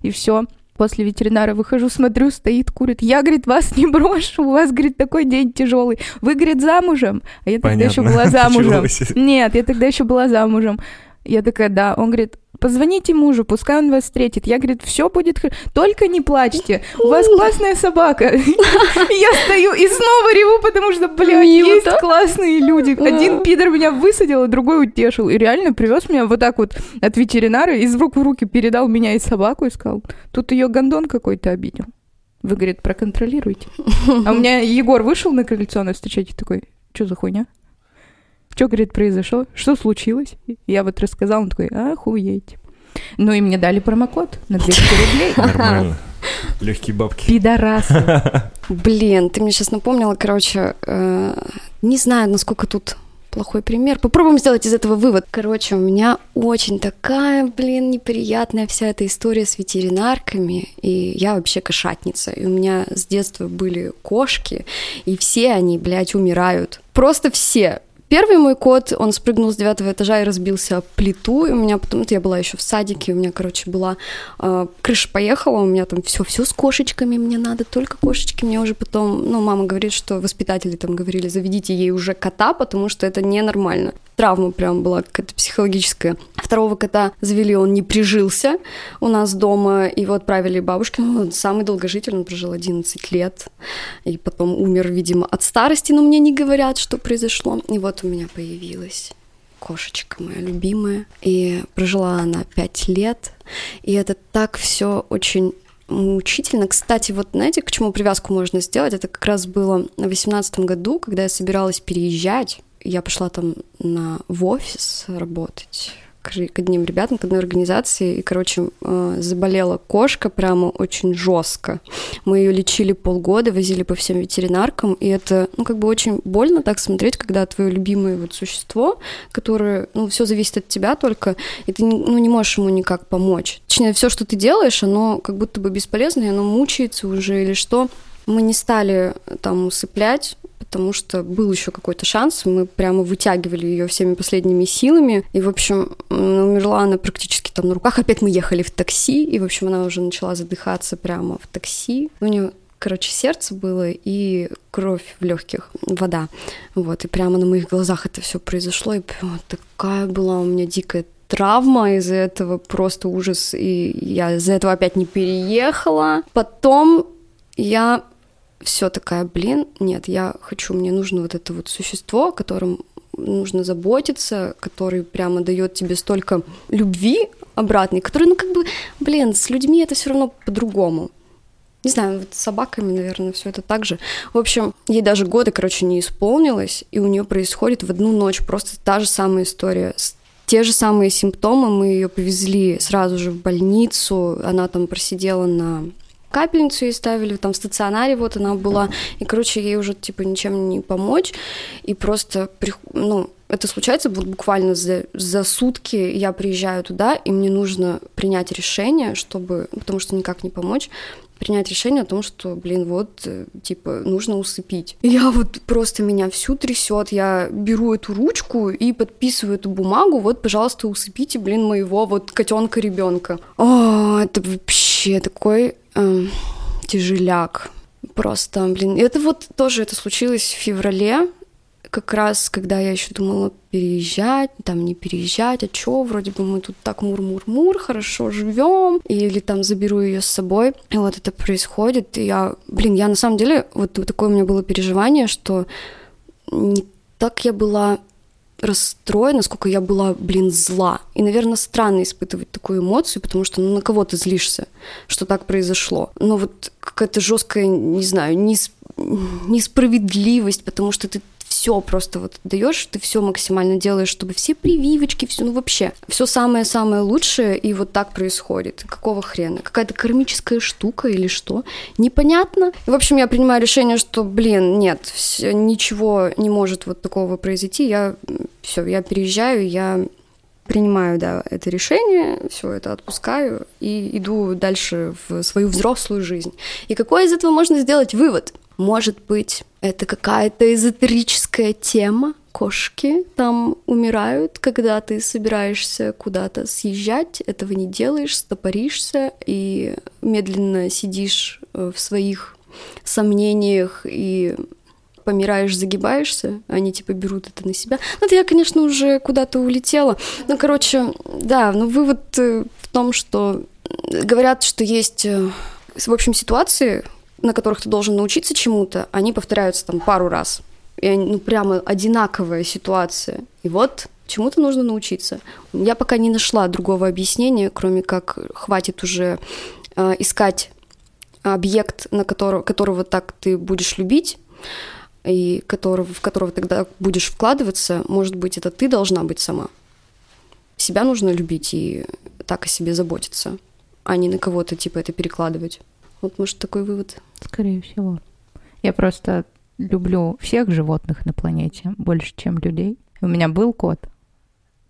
И все. После ветеринара выхожу, смотрю, стоит, курит. Я, говорит, вас не брошу, у вас, говорит, такой день тяжелый. Вы, говорит, замужем? А я тогда еще была (laughs) замужем. Нет, я тогда еще была замужем. Я такая, да. Он говорит, позвоните мужу, пускай он вас встретит. Я, говорит, все будет хорошо, только не плачьте, у вас классная собака. Я стою и снова реву, потому что, блядь, есть классные люди. Один пидор меня высадил, а другой утешил. И реально привез меня вот так вот от ветеринара, из рук в руки передал меня и собаку и сказал, тут ее гондон какой-то обидел. Вы, говорит, проконтролируйте. А у меня Егор вышел на крыльцо на встречать такой, что за хуйня? Что, говорит, произошло? Что случилось? Я вот рассказал, он такой, охуеть. Ну и мне дали промокод на 200 рублей. (laughs) Нормально. Легкие бабки. Пидорасы. (laughs) Блин, ты мне сейчас напомнила, короче, э, не знаю, насколько тут плохой пример. Попробуем сделать из этого вывод. Короче, у меня очень такая, блин, неприятная вся эта история с ветеринарками. И я вообще кошатница. И у меня с детства были кошки, и все они, блядь, умирают. Просто все. Первый мой кот, он спрыгнул с девятого этажа и разбился плиту. И у меня потом, я была еще в садике, у меня, короче, была э, крыша поехала, у меня там все, все с кошечками, мне надо только кошечки. Мне уже потом, ну, мама говорит, что воспитатели там говорили, заведите ей уже кота, потому что это ненормально травма прям была какая-то психологическая. Второго кота завели, он не прижился у нас дома, его отправили бабушке, ну, самый долгожитель, он прожил 11 лет, и потом умер, видимо, от старости, но мне не говорят, что произошло. И вот у меня появилась кошечка моя любимая, и прожила она 5 лет, и это так все очень мучительно. Кстати, вот знаете, к чему привязку можно сделать? Это как раз было в 2018 году, когда я собиралась переезжать я пошла там на, в офис работать к одним ребятам, к одной организации, и, короче, э, заболела кошка прямо очень жестко. Мы ее лечили полгода, возили по всем ветеринаркам, и это, ну, как бы очень больно так смотреть, когда твое любимое вот существо, которое, ну, все зависит от тебя только, и ты, ну, не можешь ему никак помочь. Точнее, все, что ты делаешь, оно как будто бы бесполезно, и оно мучается уже или что. Мы не стали там усыплять, потому что был еще какой-то шанс, мы прямо вытягивали ее всеми последними силами, и, в общем, умерла она практически там на руках. Опять мы ехали в такси, и, в общем, она уже начала задыхаться прямо в такси. У нее короче, сердце было и кровь в легких, вода. Вот, и прямо на моих глазах это все произошло, и прям такая была у меня дикая травма из-за этого, просто ужас, и я из-за этого опять не переехала. Потом я все такая, блин, нет, я хочу, мне нужно вот это вот существо, о котором нужно заботиться, который прямо дает тебе столько любви обратной, который, ну, как бы, блин, с людьми это все равно по-другому. Не знаю, вот с собаками, наверное, все это так же. В общем, ей даже годы, короче, не исполнилось, и у нее происходит в одну ночь просто та же самая история. Те же самые симптомы, мы ее повезли сразу же в больницу, она там просидела на капельницу ей ставили, там в стационаре вот она была, и, короче, ей уже, типа, ничем не помочь, и просто, ну, это случается вот буквально за, за сутки. Я приезжаю туда, и мне нужно принять решение, чтобы, потому что никак не помочь, принять решение о том, что, блин, вот, э, типа, нужно усыпить. Я вот просто меня всю трясет, я беру эту ручку и подписываю эту бумагу, вот, пожалуйста, усыпите, блин, моего вот котенка ребенка. О, это вообще такой эм, тяжеляк. Просто, блин, это вот тоже это случилось в феврале, как раз, когда я еще думала переезжать, там не переезжать, а чё, вроде бы мы тут так мур-мур-мур, хорошо живем, или там заберу ее с собой. И вот это происходит, и я, блин, я на самом деле, вот такое у меня было переживание, что не так я была расстроена, сколько я была, блин, зла. И, наверное, странно испытывать такую эмоцию, потому что ну, на кого ты злишься, что так произошло. Но вот какая-то жесткая, не знаю, несп... несправедливость, потому что ты все просто вот даешь, ты все максимально делаешь, чтобы все прививочки, все, ну вообще, все самое-самое лучшее, и вот так происходит. Какого хрена? Какая-то кармическая штука или что? Непонятно. В общем, я принимаю решение, что, блин, нет, ничего не может вот такого произойти. Я все, я переезжаю, я принимаю, да, это решение, все это отпускаю и иду дальше в свою взрослую жизнь. И какой из этого можно сделать вывод? Может быть, это какая-то эзотерическая тема, кошки там умирают, когда ты собираешься куда-то съезжать, этого не делаешь, стопоришься и медленно сидишь э, в своих сомнениях и помираешь, загибаешься, они типа берут это на себя. Ну, это я, конечно, уже куда-то улетела. Ну, короче, да, но вывод э, в том, что говорят, что есть, э, в общем, ситуации, на которых ты должен научиться чему-то, они повторяются там пару раз. И они, ну, прямо одинаковая ситуация. И вот чему-то нужно научиться. Я пока не нашла другого объяснения, кроме как хватит уже э, искать объект, на которого, которого так ты будешь любить, и которого, в которого тогда будешь вкладываться, может быть, это ты должна быть сама. Себя нужно любить и так о себе заботиться, а не на кого-то типа это перекладывать. Вот, может, такой вывод? Скорее всего. Я просто люблю всех животных на планете больше, чем людей. У меня был кот,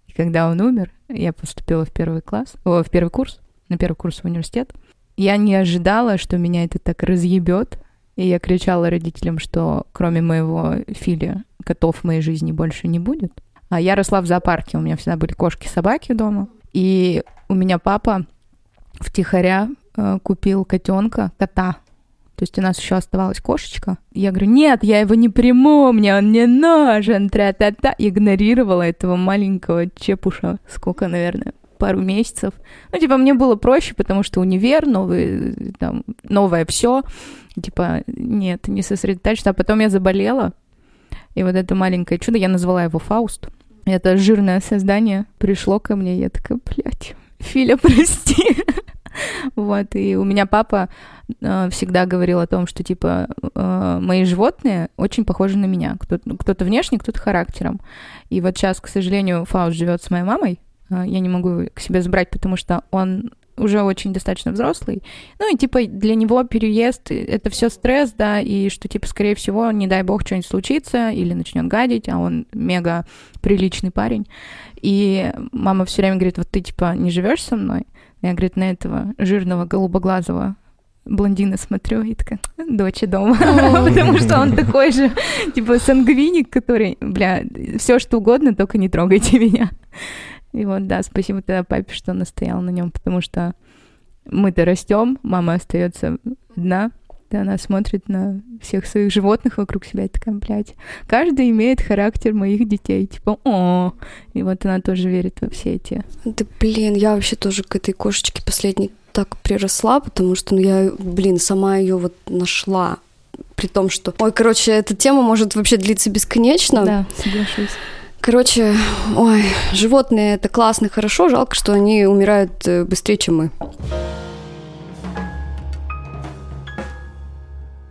и когда он умер, я поступила в первый класс, о, в первый курс, на первый курс в университет. Я не ожидала, что меня это так разъебет, и я кричала родителям, что кроме моего Фили котов в моей жизни больше не будет. А я росла в зоопарке, у меня всегда были кошки-собаки дома. И у меня папа втихаря купил котенка, кота. То есть у нас еще оставалась кошечка. Я говорю, нет, я его не приму, мне он не нужен, тра-та-та. Игнорировала этого маленького чепуша. Сколько, наверное, пару месяцев. Ну, типа, мне было проще, потому что универ, новый, там, новое все. Типа, нет, не сосредотачиваться. А потом я заболела, и вот это маленькое чудо, я назвала его Фауст. Это жирное создание пришло ко мне, я такая, блядь, Филя, (laughs) прости. (laughs) Вот, и у меня папа э, всегда говорил о том, что, типа, э, мои животные очень похожи на меня. Кто-то, кто-то внешне, кто-то характером. И вот сейчас, к сожалению, Фауст живет с моей мамой, а, я не могу к себе забрать, потому что он уже очень достаточно взрослый. Ну и типа для него переезд это все стресс, да, и что типа скорее всего, не дай бог, что-нибудь случится или начнет гадить, а он мега приличный парень. И мама все время говорит, вот ты типа не живешь со мной? Я, говорит, на этого жирного голубоглазого блондина смотрю и такая, дочь дома, (laughs) потому что он такой же, типа, сангвиник, который, бля, все что угодно, только не трогайте (laughs) меня. И вот, да, спасибо тогда папе, что настоял на нем, потому что мы-то растем, мама остается одна, да, она смотрит на всех своих животных вокруг себя и такая, блядь, каждый имеет характер моих детей, типа, о, и вот она тоже верит во все эти. Да, блин, я вообще тоже к этой кошечке последней так приросла, потому что, ну, я, блин, сама ее вот нашла, при том, что, ой, короче, эта тема может вообще длиться бесконечно. Да, соглашусь. Короче, ой, животные это классно, хорошо, жалко, что они умирают э, быстрее, чем мы.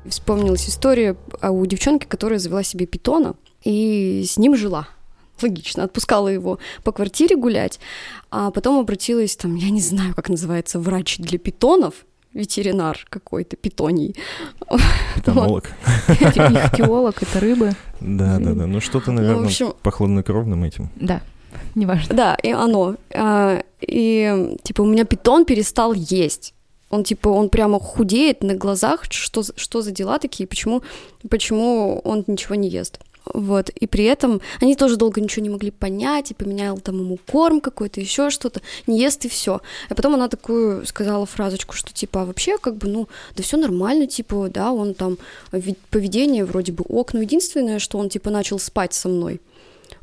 Вспомнилась история у девчонки, которая завела себе питона и с ним жила. Логично, отпускала его по квартире гулять, а потом обратилась, там, я не знаю, как называется, врач для питонов, ветеринар какой-то, питоний. Питонолог. Ихтиолог, (laughs) это рыбы. Да, да, да. Ну что-то, наверное, ну, общем, по хладнокровным этим. Да, неважно. Да, и оно. А, и, типа, у меня питон перестал есть. Он, типа, он прямо худеет на глазах. Что, что за дела такие? Почему, почему он ничего не ест? Вот, и при этом они тоже долго ничего не могли понять, и поменял там ему корм какой-то, еще что-то, не ест и все. А потом она такую сказала фразочку, что типа, а вообще, как бы, ну, да все нормально, типа, да, он там, поведение вроде бы ок, но единственное, что он, типа, начал спать со мной.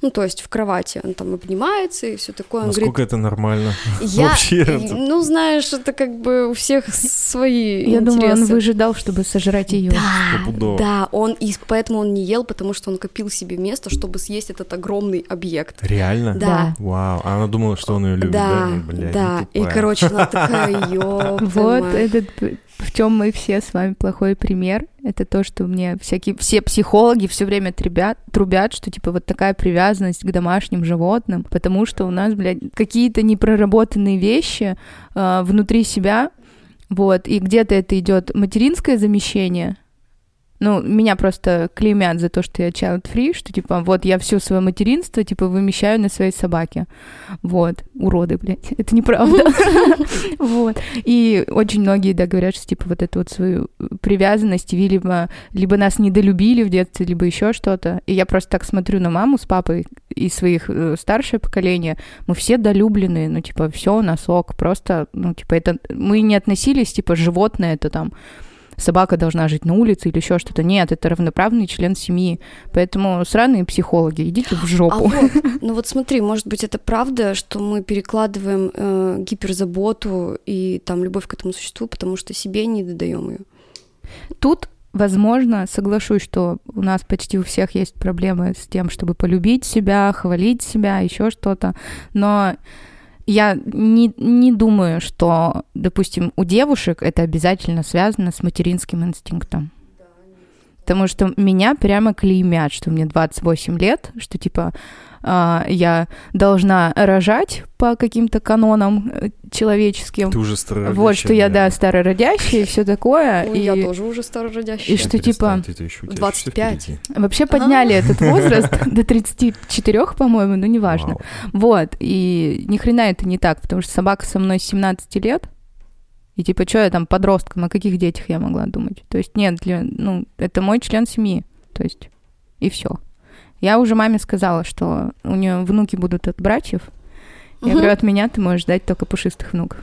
Ну, то есть в кровати он там обнимается и все такое. Он Насколько говорит, это нормально? Я, (laughs) Вообще. Ну, знаешь, это как бы у всех свои Я интересы. думаю, он выжидал, чтобы сожрать ее. Да, да, он и поэтому он не ел, потому что он копил себе место, чтобы съесть этот огромный объект. Реально? Да. Вау, а она думала, что он ее любит, да? Да, Блядь, да. И, короче, она такая, (laughs) ёб Вот этот в чем мы все с вами плохой пример. это то, что мне всякие, все психологи все время трубят, трубят, что типа вот такая привязанность к домашним животным, потому что у нас, блядь, какие-то непроработанные вещи э, внутри себя, вот, и где-то это идет материнское замещение, ну, меня просто клеймят за то, что я child-free, что, типа, вот я все свое материнство, типа, вымещаю на своей собаке. Вот. Уроды, блядь. (laughs) Это неправда. (laughs) Вот. И очень многие, да, говорят, что, типа, вот эту вот свою привязанность, либо, либо нас недолюбили в детстве, либо еще что-то. И я просто так смотрю на маму с папой и своих э, старшее поколение. Мы все долюблены, ну, типа, все у нас ок. Просто, ну, типа, это... Мы не относились, типа, животное это там собака должна жить на улице или еще что-то. Нет, это равноправный член семьи. Поэтому сраные психологи, идите в жопу. А вот, (laughs) ну вот смотри, может быть, это правда, что мы перекладываем э, гиперзаботу и там любовь к этому существу, потому что себе не додаем ее. Тут Возможно, соглашусь, что у нас почти у всех есть проблемы с тем, чтобы полюбить себя, хвалить себя, еще что-то. Но я не, не думаю, что, допустим, у девушек это обязательно связано с материнским инстинктом. Потому что меня прямо клеймят, что мне 28 лет, что типа а, я должна рожать по каким-то канонам э, человеческим. Ты уже старородящая. Вот, что я, да, старородящая и все такое. Ой, и... я тоже уже старородящая. И что, типа, 25. Вообще подняли этот (laughs) возраст до 34, по-моему, но неважно. Вот, и ни хрена это не так, потому что собака со мной с 17 лет, и типа, что я там подростком, о каких детях я могла думать? То есть нет, для, ну, это мой член семьи, то есть, и все. Я уже маме сказала, что у нее внуки будут от братьев. Я угу. говорю, от меня ты можешь ждать только пушистых внуков.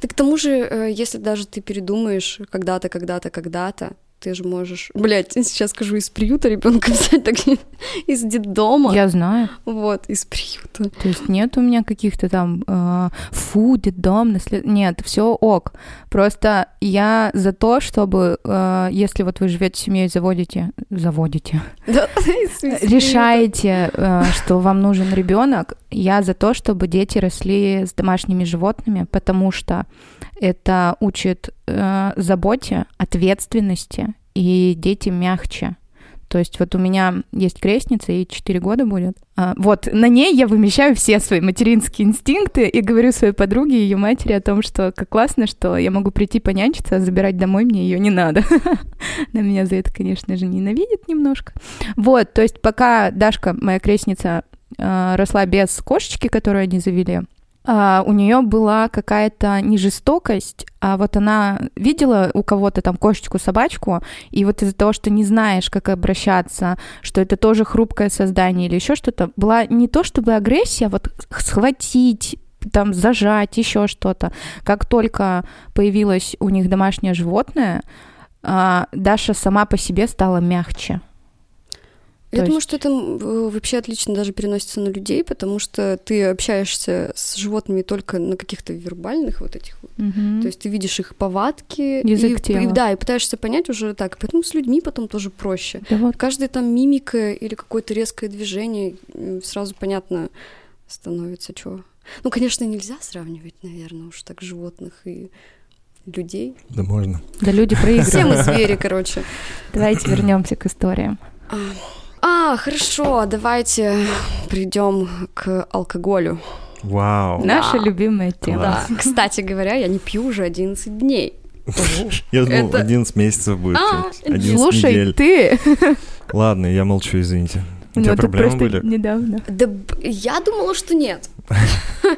Так к тому же, э, если даже ты передумаешь когда-то, когда-то, когда-то, ты же можешь, блядь, сейчас скажу, из приюта ребенка взять, так из детдома. Я знаю. Вот, из приюта. То есть нет у меня каких-то там э, фу, детдом, наслед... нет, все ок. Просто я за то, чтобы, э, если вот вы живете семьей, заводите, заводите, (laughs) решаете, э, что вам нужен ребенок, я за то, чтобы дети росли с домашними животными, потому что это учит э, заботе, ответственности, и дети мягче. То есть вот у меня есть крестница, ей 4 года будет. А, вот на ней я вымещаю все свои материнские инстинкты и говорю своей подруге и ее матери о том, что как классно, что я могу прийти понянчиться, а забирать домой мне ее не надо. (laughs) На меня за это, конечно же, ненавидит немножко. Вот, то есть пока Дашка, моя крестница, а, росла без кошечки, которую они завели, Uh, у нее была какая-то не жестокость, а вот она видела у кого-то там кошечку, собачку, и вот из-за того, что не знаешь, как обращаться, что это тоже хрупкое создание или еще что-то, была не то чтобы агрессия, а вот схватить, там зажать, еще что-то. Как только появилось у них домашнее животное, uh, Даша сама по себе стала мягче. Я То думаю, есть... что это вообще отлично даже переносится на людей, потому что ты общаешься с животными только на каких-то вербальных вот этих вот. Угу. То есть ты видишь их повадки. Язык и, тела. И, да, и пытаешься понять уже так. Поэтому с людьми потом тоже проще. Да вот. Каждая там мимика или какое-то резкое движение сразу понятно становится, что. Ну, конечно, нельзя сравнивать, наверное, уж так животных и людей. Да можно. Да люди проигрывают. (laughs) Все мы звери, короче. Давайте вернемся к историям. А, а, хорошо, давайте придем к алкоголю. Вау. Наша да. любимая тема. Да. Кстати говоря, я не пью уже 11 дней. Я думал, Это... 11 месяцев будет. А, 11 Слушай, недель. ты... Ладно, я молчу, извините. У тебя проблемы были? недавно. Да я думала, что нет. (laughs)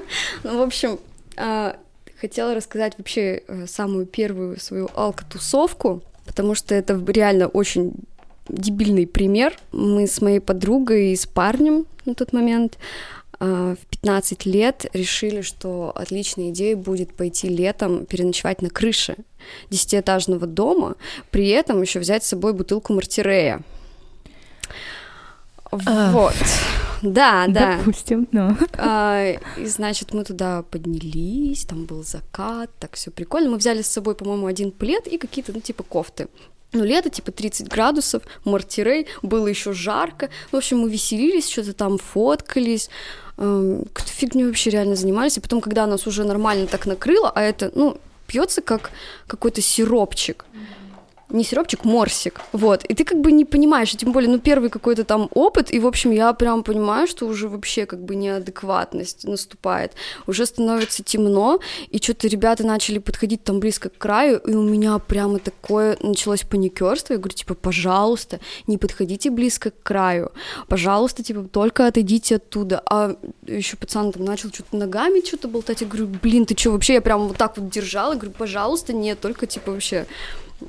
Ну, в общем, а, хотела рассказать вообще э, самую первую свою алкотусовку, потому что это реально очень дебильный пример. Мы с моей подругой и с парнем на тот момент а, в 15 лет решили, что отличной идеей будет пойти летом переночевать на крыше десятиэтажного дома, при этом еще взять с собой бутылку мартирея. Вот. Да, да. Допустим, но. А, и значит, мы туда поднялись, там был закат, так все прикольно. Мы взяли с собой, по-моему, один плед и какие-то, ну, типа кофты. Ну, лето, типа 30 градусов, мартирей, было еще жарко. В общем, мы веселились, что-то там фоткались, эм, какой-то фигню вообще реально занимались. И потом, когда нас уже нормально так накрыло, а это, ну, пьется как какой-то сиропчик. Не сиропчик, морсик, вот, и ты как бы не понимаешь, и тем более, ну, первый какой-то там опыт, и, в общем, я прям понимаю, что уже вообще как бы неадекватность наступает, уже становится темно, и что-то ребята начали подходить там близко к краю, и у меня прямо такое началось паникерство, я говорю, типа, пожалуйста, не подходите близко к краю, пожалуйста, типа, только отойдите оттуда, а еще пацан там начал что-то ногами что-то болтать, я говорю, блин, ты что, вообще, я прям вот так вот держала, я говорю, пожалуйста, нет, только, типа, вообще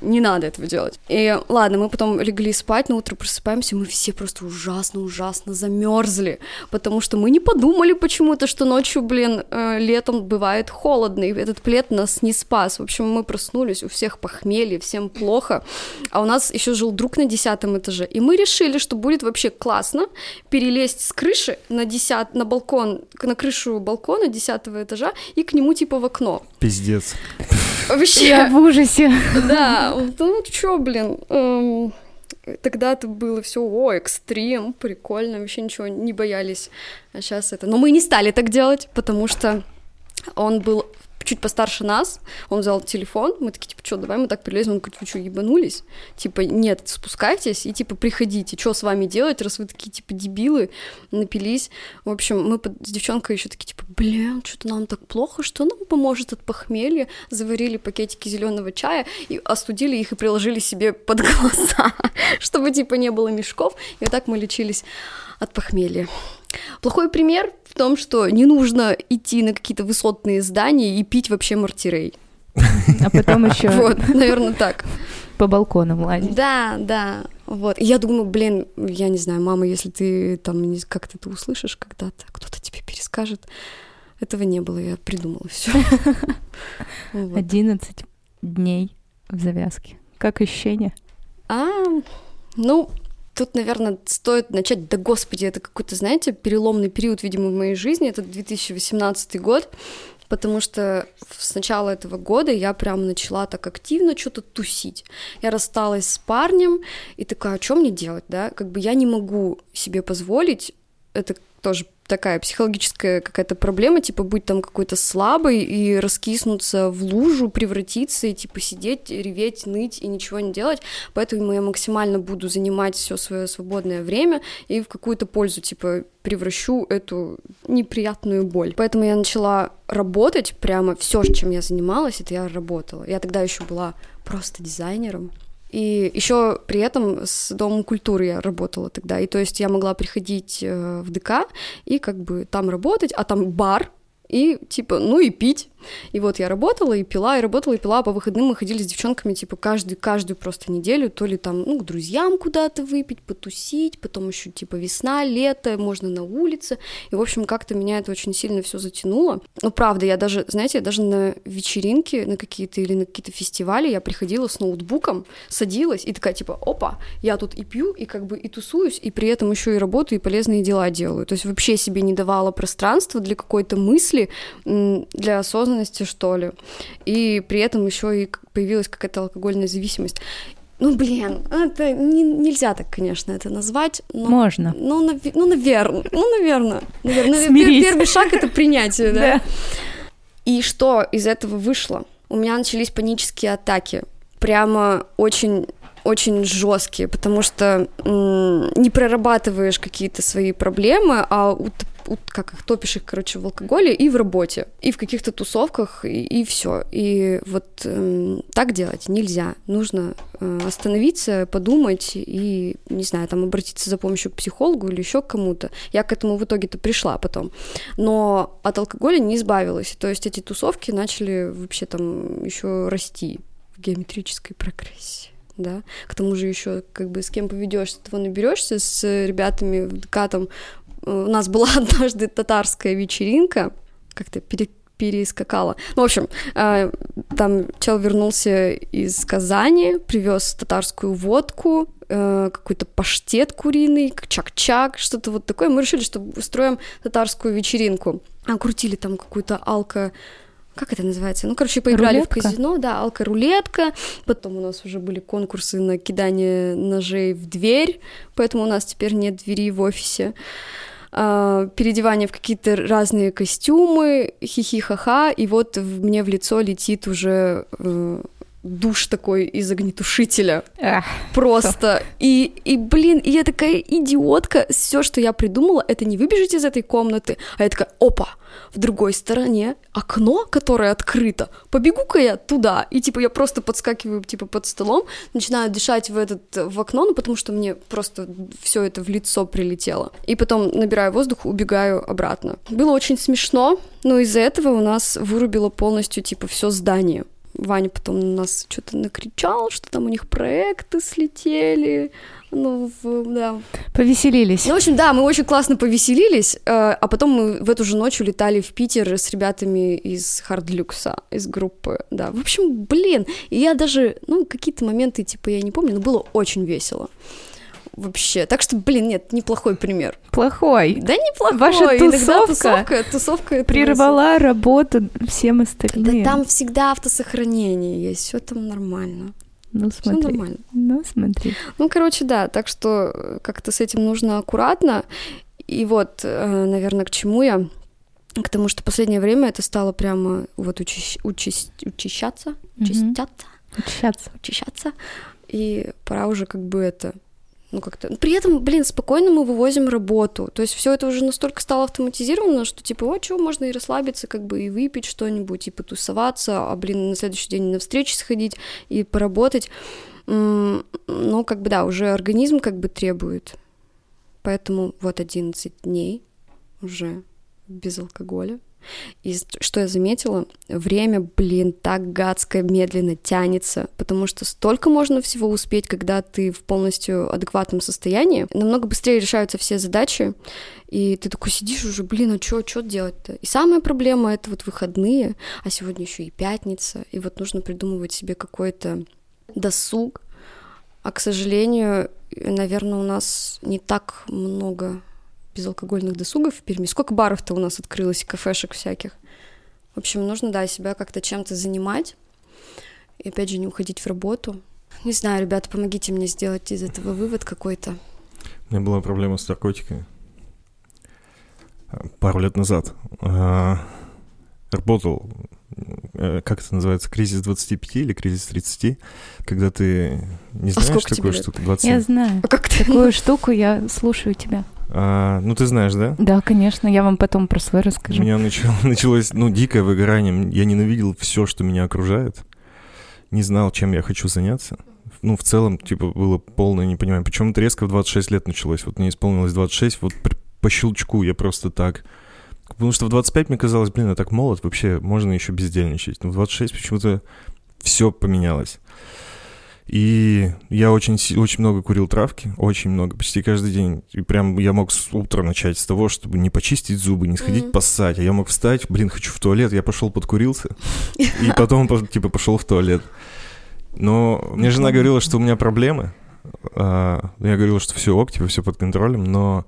не надо этого делать. И ладно, мы потом легли спать, на утро просыпаемся, мы все просто ужасно-ужасно замерзли, потому что мы не подумали почему-то, что ночью, блин, э, летом бывает холодно, и этот плед нас не спас. В общем, мы проснулись, у всех похмелье, всем плохо, а у нас еще жил друг на десятом этаже, и мы решили, что будет вообще классно перелезть с крыши на десят, на балкон, на крышу балкона десятого этажа и к нему типа в окно. Пиздец. Вообще. Я в ужасе. Да, ну чё, блин, эм, тогда это было все, о, экстрим, прикольно, вообще ничего не боялись. А сейчас это... Но мы не стали так делать, потому что он был чуть постарше нас, он взял телефон, мы такие, типа, что, давай мы так прилезем, он говорит, вы что, ебанулись? Типа, нет, спускайтесь и, типа, приходите, что с вами делать, раз вы такие, типа, дебилы, напились. В общем, мы с девчонкой еще такие, типа, блин, что-то нам так плохо, что нам поможет от похмелья? Заварили пакетики зеленого чая и остудили их и приложили себе под глаза, (laughs) чтобы, типа, не было мешков, и вот так мы лечились от похмелья. Плохой пример в том, что не нужно идти на какие-то высотные здания и пить вообще мартирей. А потом (laughs) еще Вот, наверное, так. по балконам лазить. Да, да. Вот. И я думаю, блин, я не знаю, мама, если ты там как-то это услышишь когда-то, кто-то тебе перескажет. Этого не было, я придумала все. 11 (laughs) дней в завязке. Как ощущение? А, ну, тут, наверное, стоит начать, да господи, это какой-то, знаете, переломный период, видимо, в моей жизни, это 2018 год, потому что с начала этого года я прям начала так активно что-то тусить. Я рассталась с парнем и такая, а что мне делать, да? Как бы я не могу себе позволить, это тоже такая психологическая какая-то проблема, типа быть там какой-то слабой и раскиснуться в лужу, превратиться и типа сидеть, реветь, ныть и ничего не делать. Поэтому я максимально буду занимать все свое свободное время и в какую-то пользу типа превращу эту неприятную боль. Поэтому я начала работать прямо все, чем я занималась, это я работала. Я тогда еще была просто дизайнером. И еще при этом с Домом культуры я работала тогда. И то есть я могла приходить э, в ДК и как бы там работать, а там бар, и типа, ну и пить. И вот я работала и пила, и работала и пила, а по выходным мы ходили с девчонками, типа, каждую, каждую просто неделю, то ли там, ну, к друзьям куда-то выпить, потусить, потом еще, типа, весна, лето, можно на улице. И, в общем, как-то меня это очень сильно все затянуло. Ну, правда, я даже, знаете, я даже на вечеринки, на какие-то или на какие-то фестивали я приходила с ноутбуком, садилась и такая, типа, опа, я тут и пью, и как бы и тусуюсь, и при этом еще и работаю, и полезные дела делаю. То есть вообще себе не давала пространства для какой-то мысли, для осознанности, что ли. И при этом еще и появилась какая-то алкогольная зависимость. Ну, блин, это не- нельзя так, конечно, это назвать. Но, Можно. Ну, ну, наверное, ну, наверное. наверное. Смирись. Первый шаг — это принятие, да? И что из этого вышло? У меня начались панические атаки. Прямо очень очень жесткие, потому что м, не прорабатываешь какие-то свои проблемы, а как их топишь их, короче, в алкоголе и в работе, и в каких-то тусовках, и, все. И вот эм, так делать нельзя. Нужно э, остановиться, подумать и, не знаю, там обратиться за помощью к психологу или еще к кому-то. Я к этому в итоге-то пришла потом. Но от алкоголя не избавилась. То есть эти тусовки начали вообще там еще расти в геометрической прогрессии. Да, к тому же еще как бы с кем поведешься, того наберешься с ребятами э, У нас была (laughs) однажды татарская вечеринка, как-то пере, перескакала. Ну, в общем, э, там чел вернулся из Казани, привез татарскую водку, э, какой-то паштет куриный, чак-чак, что-то вот такое. Мы решили, что устроим татарскую вечеринку. А крутили там какую-то алко как это называется? Ну, короче, поиграли Рулетка? в казино, да, алко-рулетка. Потом у нас уже были конкурсы на кидание ножей в дверь, поэтому у нас теперь нет двери в офисе. А, переодевание в какие-то разные костюмы, хихи-ха-ха, и вот мне в лицо летит уже э, душ такой из огнетушителя. Ах, Просто. И, и, блин, и я такая идиотка. Все, что я придумала, это не выбежать из этой комнаты, а я такая, опа, в другой стороне окно, которое открыто. Побегу-ка я туда. И, типа, я просто подскакиваю, типа, под столом, начинаю дышать в этот, в окно, ну, потому что мне просто все это в лицо прилетело. И потом набираю воздух, убегаю обратно. Было очень смешно, но из-за этого у нас вырубило полностью, типа, все здание. Ваня потом на нас что-то накричал, что там у них проекты слетели. Ну, в- да. повеселились. Ну, в общем, да, мы очень классно повеселились, э, а потом мы в эту же ночь улетали в Питер с ребятами из Хардлюкса, из группы, да. В общем, блин, и я даже, ну, какие-то моменты, типа, я не помню, но было очень весело. Вообще. Так что, блин, нет, неплохой пример. Плохой. Да неплохой. Ваша Иногда тусовка тусовка, тусовка это Прервала работу всем остальным. Да там всегда автосохранение есть, все там нормально. Ну, Все смотри. нормально. Ну, смотри. Ну, короче, да, так что э, как-то с этим нужно аккуратно. И вот, наверное, к чему я? К тому, что последнее время это стало прямо вот учащ- учащ- учащаться, Мгм. участяться, Учащаться. учащаться. И пора уже как бы это ну как-то. При этом, блин, спокойно мы вывозим работу. То есть все это уже настолько стало автоматизировано, что типа, о, что, можно и расслабиться, как бы и выпить что-нибудь, и потусоваться, а, блин, на следующий день на встречи сходить и поработать. Но как бы да, уже организм как бы требует. Поэтому вот 11 дней уже без алкоголя. И что я заметила, время, блин, так гадско медленно тянется, потому что столько можно всего успеть, когда ты в полностью адекватном состоянии. Намного быстрее решаются все задачи, и ты такой сидишь уже, блин, а что, что делать-то? И самая проблема — это вот выходные, а сегодня еще и пятница, и вот нужно придумывать себе какой-то досуг. А, к сожалению, наверное, у нас не так много безалкогольных досугов в Перми. Сколько баров-то у нас открылось, и кафешек всяких. В общем, нужно, да, себя как-то чем-то занимать. И опять же, не уходить в работу. Не знаю, ребята, помогите мне сделать из этого вывод какой-то. У меня была проблема с наркотиками. А, Пару лет назад. А, Работал, э, как это называется, кризис 25 или кризис 30, когда ты не знаешь сколько тебе такую штуку, Я 27. знаю. А как ты? Такую штуку я слушаю тебя. А, ну, ты знаешь, да? Да, конечно, я вам потом про свой У расскажу. меня начало- (laughs) началось, ну, дикое выгорание. Я ненавидел все, что меня окружает. Не знал, чем я хочу заняться. Ну, в целом, типа, было полное непонимание. Причем это резко в 26 лет началось. Вот мне исполнилось 26, вот по щелчку я просто так... Потому что в 25 мне казалось, блин, я так молод, вообще можно еще бездельничать. Но в 26 почему-то все поменялось. И я очень, очень много курил травки, очень много, почти каждый день. И прям я мог с утра начать с того, чтобы не почистить зубы, не сходить Мгм. поссать. А я мог встать, блин, хочу в туалет, я пошел подкурился. И потом, по- типа, пошел в туалет. Но мне жена говорила, что у меня проблемы. А, Я говорил, что все ок, типа, все под контролем. Но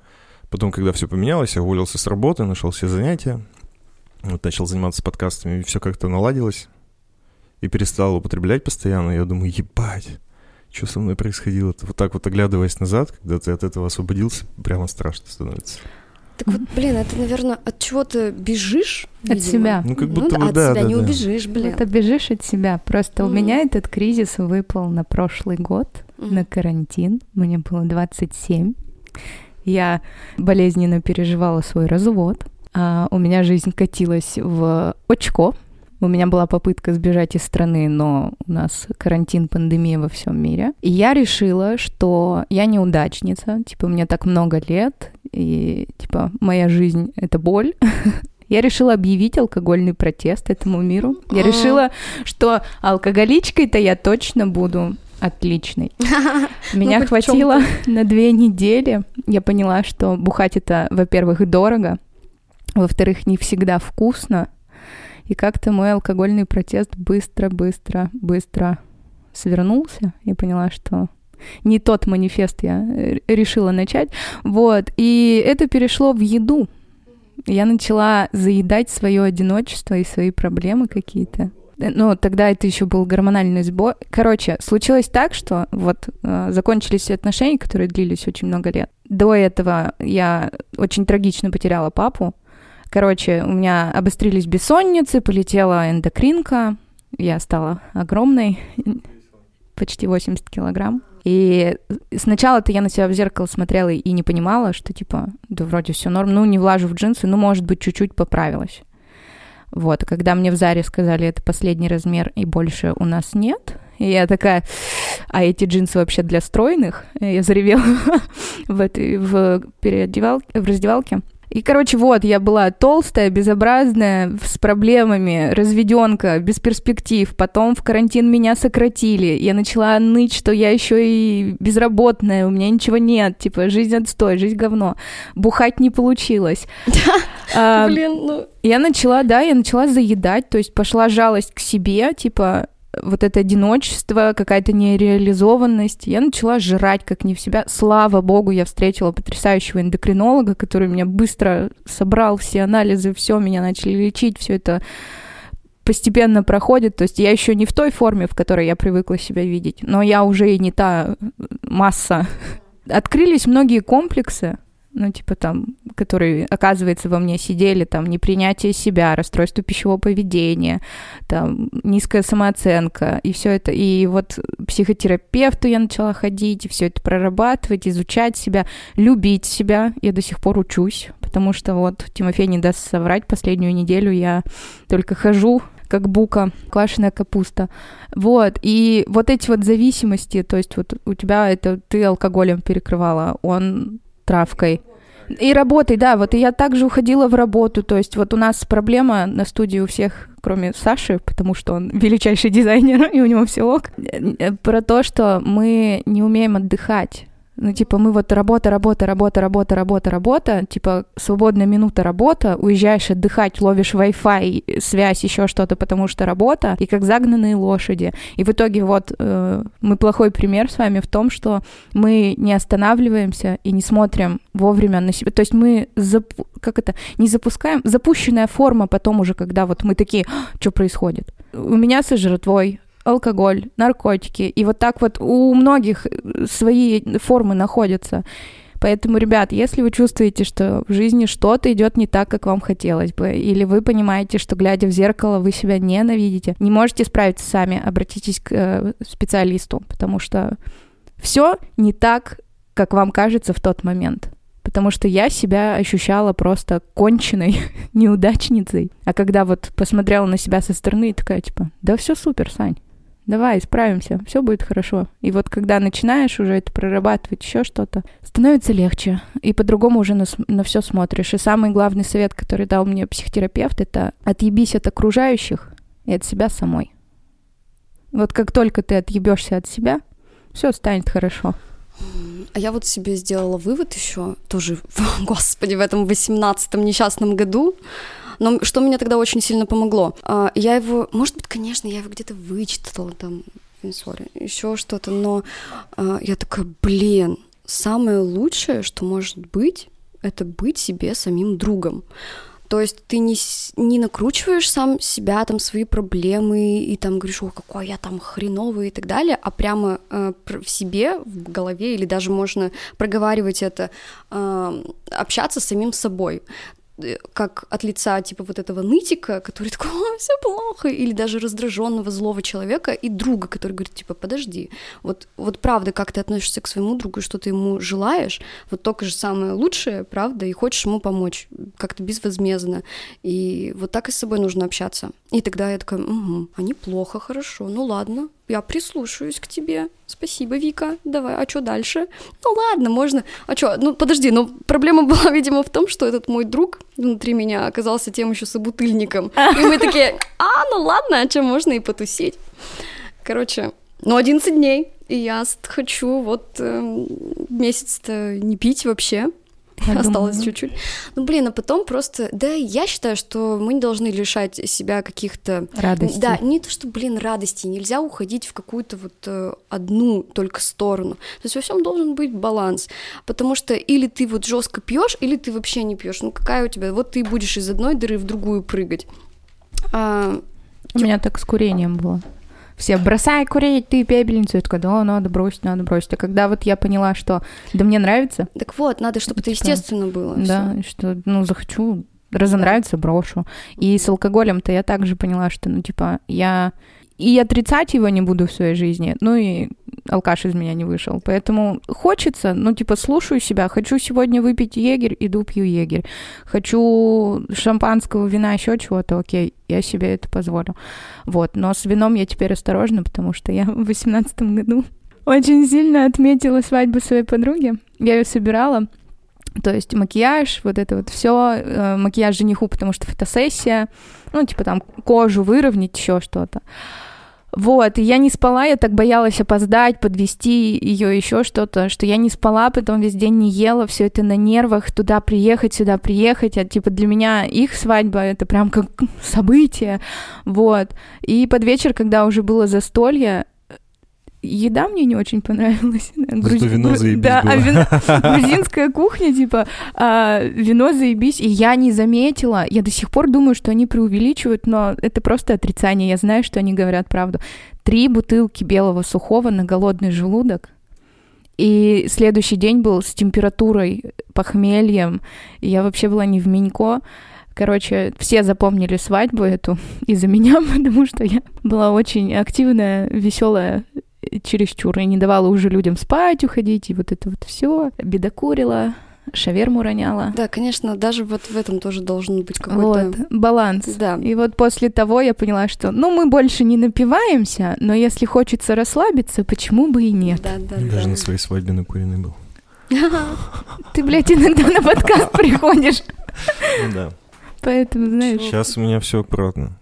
потом, когда все поменялось, я уволился с работы, нашел все занятия. Вот начал заниматься подкастами, и все как-то наладилось. И перестал употреблять постоянно. Я думаю, ебать, что со мной происходило? Вот так вот оглядываясь назад, когда ты от этого освободился, прямо страшно становится. Так вот, блин, это, наверное, от чего ты бежишь? От видимо. себя. Ну, как Ну будто да, бы, от да, себя да, не да. убежишь, блин. Это бежишь от себя. Просто у Мгм. меня этот кризис выпал на прошлый год, Мгм. на карантин. Мне было 27. Я болезненно переживала свой развод. А у меня жизнь катилась в очко. У меня была попытка сбежать из страны, но у нас карантин, пандемия во всем мире. И я решила, что я неудачница. Типа, мне так много лет, и, типа, моя жизнь — это боль. (laughs) Я решила объявить алкогольный протест этому миру. Я решила, что алкоголичкой-то я точно буду отличной. (laughs) Меня Ну, хоть в хватило (laughs) на две недели. Я поняла, что бухать это, во-первых, дорого, во-вторых, не всегда вкусно. И как-то мой алкогольный протест быстро, быстро, быстро свернулся. Я поняла, что не тот манифест я э, решила начать. Вот. И это перешло в еду. Я начала заедать свое одиночество и свои проблемы какие-то. Э, Ну, тогда это еще был гормональный сбой. Короче, случилось так, что вот э, закончились отношения, которые длились очень много лет. До этого я очень трагично потеряла папу. Короче, у меня обострились бессонницы, полетела эндокринка, я стала огромной, почти 80 килограмм. И сначала-то я на себя в зеркало смотрела и не понимала, что типа, да вроде все норм, ну не влажу в джинсы, ну может быть чуть-чуть поправилась. Вот, когда мне в Заре сказали, это последний размер и больше у нас нет, и я такая, а эти джинсы вообще для стройных? Я заревела (laughs) в этой, в, переодевалке, в раздевалке. И, короче, вот, я была толстая, безобразная, с проблемами, разведенка, без перспектив. Потом в карантин меня сократили. Я начала ныть, что я еще и безработная, у меня ничего нет. Типа, жизнь отстой, жизнь говно. Бухать не получилось. (laughs) А, Блин, ну... Я начала, да, я начала заедать, то есть пошла жалость к себе, типа, вот это одиночество, какая-то нереализованность. Я начала жрать как не в себя. Слава богу, я встретила потрясающего эндокринолога, который меня быстро собрал все анализы, все, меня начали лечить, все это постепенно проходит. То есть я еще не в той форме, в которой я привыкла себя видеть, но я уже и не та масса. Открылись многие комплексы, ну, типа там, которые, оказывается, во мне сидели, там, непринятие себя, расстройство пищевого поведения, там, низкая самооценка, и все это, и вот психотерапевту я начала ходить, и все это прорабатывать, изучать себя, любить себя, я до сих пор учусь, потому что вот Тимофей не даст соврать, последнюю неделю я только хожу, как бука, квашеная капуста. Вот, и вот эти вот зависимости, то есть вот у тебя это ты алкоголем перекрывала, он травкой. И работой, да, вот и я также уходила в работу, то есть вот у нас проблема на студии у всех, кроме Саши, потому что он (laughs) величайший дизайнер, (laughs) и у него все ок, э, про то, что мы не умеем отдыхать. Ну, типа, мы вот работа, работа, работа, работа, работа, работа, типа, свободная минута работа, уезжаешь отдыхать, ловишь Wi-Fi, связь, еще что-то, потому что работа, и как загнанные лошади. И в итоге вот э, мы плохой пример с вами в том, что мы не останавливаемся и не смотрим вовремя на себя. То есть мы, зап... как это, не запускаем, запущенная форма потом уже, когда вот мы такие, «А, что происходит? У меня с жратвой, алкоголь, наркотики. И вот так вот у многих э, свои формы находятся. Поэтому, ребят, если вы чувствуете, что в жизни что-то идет не так, как вам хотелось бы, или вы понимаете, что глядя в зеркало вы себя ненавидите, не можете справиться сами, обратитесь к э, специалисту, потому что все не так, как вам кажется в тот момент. Потому что я себя ощущала просто конченной (laughs) неудачницей. А когда вот посмотрела на себя со стороны, такая типа, да все супер, Сань, давай, справимся, все будет хорошо. И вот когда начинаешь уже это прорабатывать, еще что-то, становится легче. И по-другому уже на, на все смотришь. И самый главный совет, который дал мне психотерапевт, это отъебись от окружающих и от себя самой. Вот как только ты отъебешься от себя, все станет хорошо. А я вот себе сделала вывод еще тоже, (laughs) господи, в этом 18-м несчастном году, но что мне тогда очень сильно помогло? А, я его, может быть, конечно, я его где-то вычитала там, сори, еще что-то, но а, я такая, блин, самое лучшее, что может быть, это быть себе самим другом. То есть ты не, не накручиваешь сам себя, там, свои проблемы, и там говоришь, о, какой я там хреновый и так далее, а прямо э, в себе, в голове, или даже можно проговаривать это, э, общаться с самим собой. Э, как от лица типа вот этого нытика, который такой, все плохо, или даже раздраженного злого человека, и друга, который говорит, типа, подожди, вот, вот правда, как ты относишься к своему другу, что ты ему желаешь, вот только же самое лучшее, правда, и хочешь ему помочь, как-то безвозмездно, и вот так и с собой нужно общаться. И тогда я такая, угу, а неплохо, хорошо, ну ладно, я прислушаюсь к тебе. Спасибо, Вика. Давай, а что дальше? Ну ладно, можно. А что? Ну подожди, но проблема (laughs) была, видимо, в том, что этот мой друг внутри меня оказался тем еще собутыльником. И мы такие, а, ну ладно, а что, можно и потусить. Короче, ну 11 дней, и я хочу вот э, месяц-то не пить вообще. (laughs) Я Осталось думаю. чуть-чуть. Ну, блин, а потом просто... Да, я считаю, что мы не должны лишать себя каких-то... Радости. Да, не то, что, блин, радости. Нельзя уходить в какую-то вот э, одну только сторону. То есть во всем должен быть баланс. Потому что или ты вот жестко пьешь, или ты вообще не пьешь. Ну, какая у тебя... Вот ты будешь из одной дыры в другую прыгать. А, у меня так с курением было все, бросай курить, ты пепельницу. Я такая, да, надо бросить, надо бросить. А когда вот я поняла, что да мне нравится. Так вот, надо, чтобы это типа, естественно было. Да, всё. что, ну, захочу, Разонравится, брошу. И с алкоголем-то я также поняла, что, ну, типа, я и отрицать его не буду в своей жизни, ну и алкаш из меня не вышел. Поэтому хочется, ну, типа, слушаю себя. Хочу сегодня выпить егерь, иду пью егерь. Хочу шампанского, вина, еще чего-то, окей, я себе это позволю. Вот, но с вином я теперь осторожна, потому что я в восемнадцатом году очень сильно отметила свадьбу своей подруги. Я ее собирала, то есть макияж, вот это вот все, э, макияж жениху, потому что фотосессия, ну, типа там кожу выровнять, еще что-то. Вот, и я не спала, я так боялась опоздать, подвести ее еще что-то, что я не спала, потом весь день не ела, все это на нервах, туда приехать, сюда приехать, а типа для меня их свадьба это прям как (laughs) событие, вот. И под вечер, когда уже было застолье, еда мне не очень понравилась. (laughs) Груз... вино заебись Да, было. а вино... (laughs) грузинская кухня, типа, а, вино заебись, и я не заметила. Я до сих пор думаю, что они преувеличивают, но это просто отрицание. Я знаю, что они говорят правду. Три бутылки белого сухого на голодный желудок. И следующий день был с температурой, похмельем. Я вообще была не в Минько. Короче, все запомнили свадьбу эту (laughs) из-за меня, потому что я была очень активная, веселая чересчур и не давала уже людям спать, уходить, и вот это вот все. Бедокурила, шаверму роняла. Да, конечно, даже вот в этом тоже должен быть какой-то... Вот, баланс. Да. И вот после того я поняла, что, ну, мы больше не напиваемся, но если хочется расслабиться, почему бы и нет? Да, да, Даже да. на своей свадьбе накуренный был. (laughs) Ты, блядь, иногда на подкаст (laughs) приходишь. Ну да. Поэтому, знаешь, Сейчас у меня все аккуратно.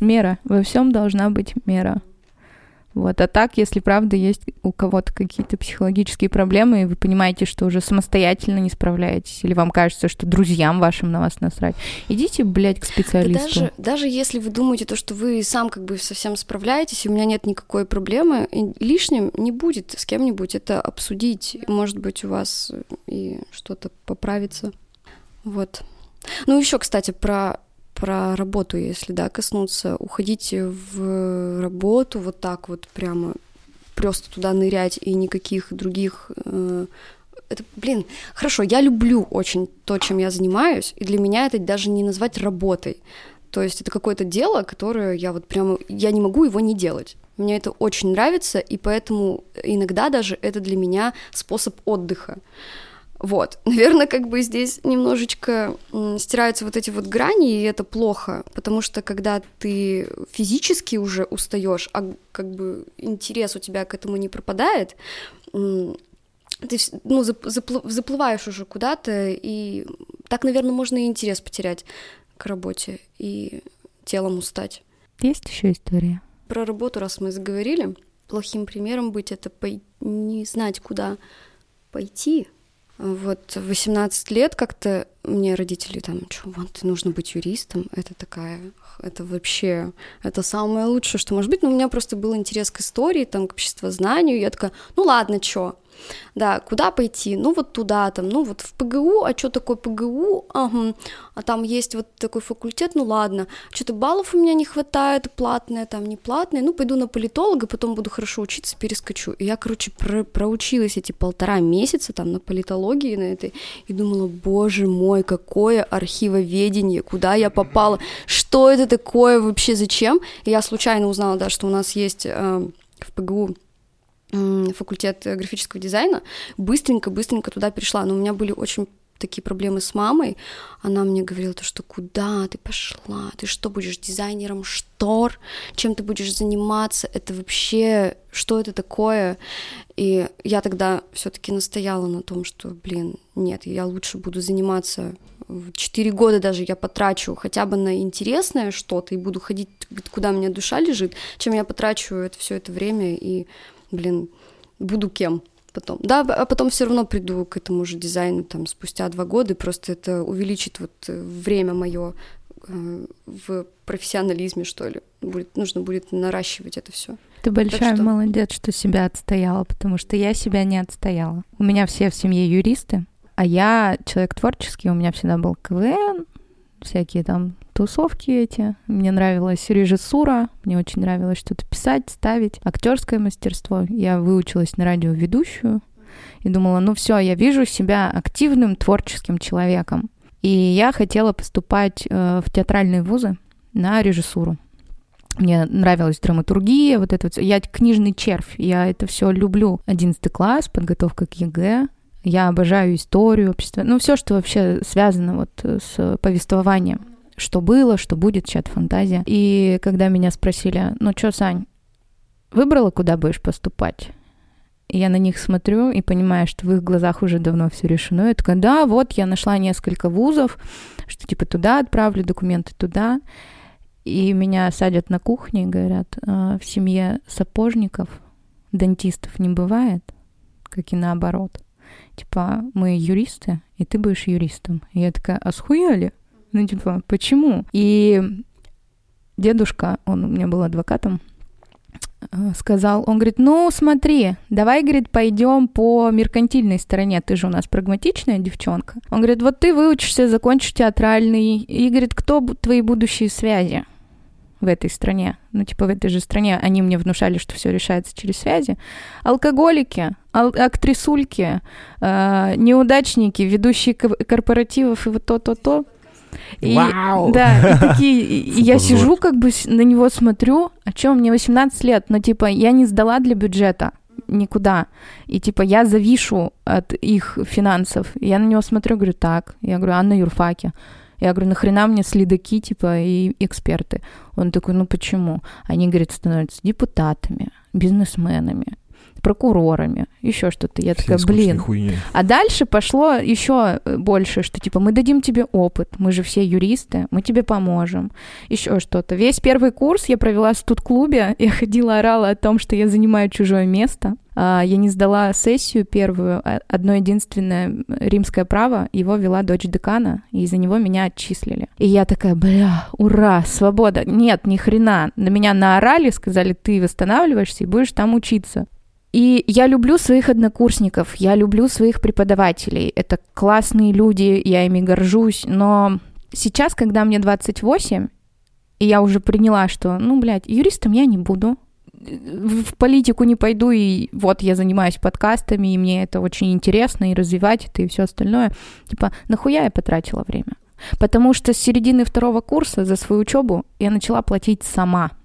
мера. Во всем должна быть мера. Вот. А так, если правда есть у кого-то какие-то психологические проблемы, и вы понимаете, что уже самостоятельно не справляетесь, или вам кажется, что друзьям вашим на вас насрать, идите, блядь, к Да специалисту. даже, даже если вы думаете, то, что вы сам как бы совсем справляетесь, и у меня нет никакой проблемы, лишним не будет с кем-нибудь это обсудить. Может быть, у вас и что-то поправится. Вот. Ну, еще, кстати, про про работу, если, да, коснуться, уходите в работу вот так вот прямо, просто туда нырять и никаких других... Э, это, блин, хорошо, я люблю очень то, чем я занимаюсь, и для меня это даже не назвать работой. То есть это какое-то дело, которое я вот прямо... Я не могу его не делать. Мне это очень нравится, и поэтому иногда даже это для меня способ отдыха. Вот, (laughs) наверное, как бы здесь немножечко стираются вот эти вот грани, и это плохо, потому что когда ты физически уже устаешь, а как бы интерес у тебя к этому не пропадает, ты ну, зап- заплы- заплываешь уже куда-то, и так, наверное, можно и интерес потерять к работе и телом устать. Есть еще история? Про работу, раз мы заговорили, плохим примером быть это пой- не знать, куда пойти. Вот в 18 лет как-то мне родители там, что, вот, нужно быть юристом, это такая, это вообще, это самое лучшее, что может быть, но у меня просто был интерес к истории, там, к обществознанию, я такая, ну ладно, что, да, куда пойти? Ну вот туда, там, ну вот в ПГУ, а что такое ПГУ? Ага, а там есть вот такой факультет, ну ладно, что-то баллов у меня не хватает, платное, там, не платное, ну пойду на политолога, потом буду хорошо учиться, перескочу. И я, короче, про проучилась эти полтора месяца там на политологии на этой, и думала, боже мой, какое архивоведение, куда я попала, что это такое вообще, зачем? И я случайно узнала, да, что у нас есть э, в ПГУ факультет графического дизайна, быстренько-быстренько туда перешла, но у меня были очень такие проблемы с мамой, она мне говорила, то, что куда ты пошла, ты что, будешь дизайнером штор, чем ты будешь заниматься, это вообще, что это такое? И я тогда все-таки настояла на том, что, блин, нет, я лучше буду заниматься четыре года даже я потрачу хотя бы на интересное что-то и буду ходить, куда у меня душа лежит, чем я потрачу это все это время и, блин, буду кем потом. Да, а потом все равно приду к этому же дизайну там спустя два года, просто это увеличит вот э, время мое э, в профессионализме, что ли. Будет, нужно будет наращивать это все. Ты большая что- молодец, что себя отстояла, потому что я себя не отстояла. У меня все в семье юристы, а я человек творческий, у меня всегда был КВН, всякие там тусовки эти. Мне нравилась режиссура, мне очень нравилось что-то писать, ставить, актерское мастерство. Я выучилась на радиоведущую и думала, ну все, я вижу себя активным творческим человеком. И я хотела поступать э, в театральные вузы на режиссуру. Мне нравилась драматургия, вот это вот. Я книжный червь, я это все люблю. Одиннадцатый класс, подготовка к ЕГЭ. Я обожаю историю, общество. Ну, все, что вообще связано вот с повествованием. Что было, что будет, чат фантазия. И когда меня спросили, ну что, Сань, выбрала, куда будешь поступать? Я на них смотрю и понимаю, что в их глазах уже давно все решено. Я такая, да, вот я нашла несколько вузов, что типа туда отправлю документы, туда. И меня садят на кухне и говорят, «А, в семье сапожников дантистов не бывает, как и наоборот. Типа, мы юристы, и ты будешь юристом. И я такая, а схуяли? Ну, типа, почему? И дедушка, он у меня был адвокатом, Э, сказал, он говорит, ну смотри, давай, говорит, пойдем по меркантильной стороне, ты же у нас прагматичная девчонка. Он говорит, вот ты выучишься, закончишь театральный, и говорит, кто твои будущие связи в этой стране? Ну, типа в этой же стране они мне внушали, что все решается через связи. Алкоголики, ал- актрисульки, э, неудачники, ведущие корпоративов и вот то-то-то. И, Вау! Да, и (laughs) такие, и я сижу, как бы на него смотрю, а что, мне 18 лет, но типа я не сдала для бюджета никуда. И типа я завишу от их финансов. Я на него смотрю, говорю, так. Я говорю, а на юрфаке? Я говорю, нахрена мне следаки, типа, и эксперты? Он такой, ну почему? Они, говорит, становятся депутатами, бизнесменами, прокурорами, еще что-то. Я Все такая, блин. Хуйни. А дальше пошло еще э, больше, что типа мы дадим тебе опыт, мы же все юристы, мы тебе поможем, еще что-то. Весь первый курс я провела в студ-клубе, (laughs) я ходила, орала о том, что я занимаю чужое место. А, я не сдала сессию первую, а одно единственное римское право, его вела дочь декана, и из-за него меня отчислили. И я такая, бля, ура, свобода. Нет, ни хрена. На меня наорали, сказали, ты восстанавливаешься и будешь там учиться. И я люблю своих однокурсников, я люблю своих преподавателей. Это классные люди, я ими горжусь. Но сейчас, когда мне 28, и я уже приняла, что, ну, блядь, юристом я не буду, в политику не пойду, и вот я занимаюсь подкастами, и мне это очень интересно, и развивать это, и все остальное. Типа, нахуя я потратила время? Потому что с середины второго курса за свою учебу я начала платить сама –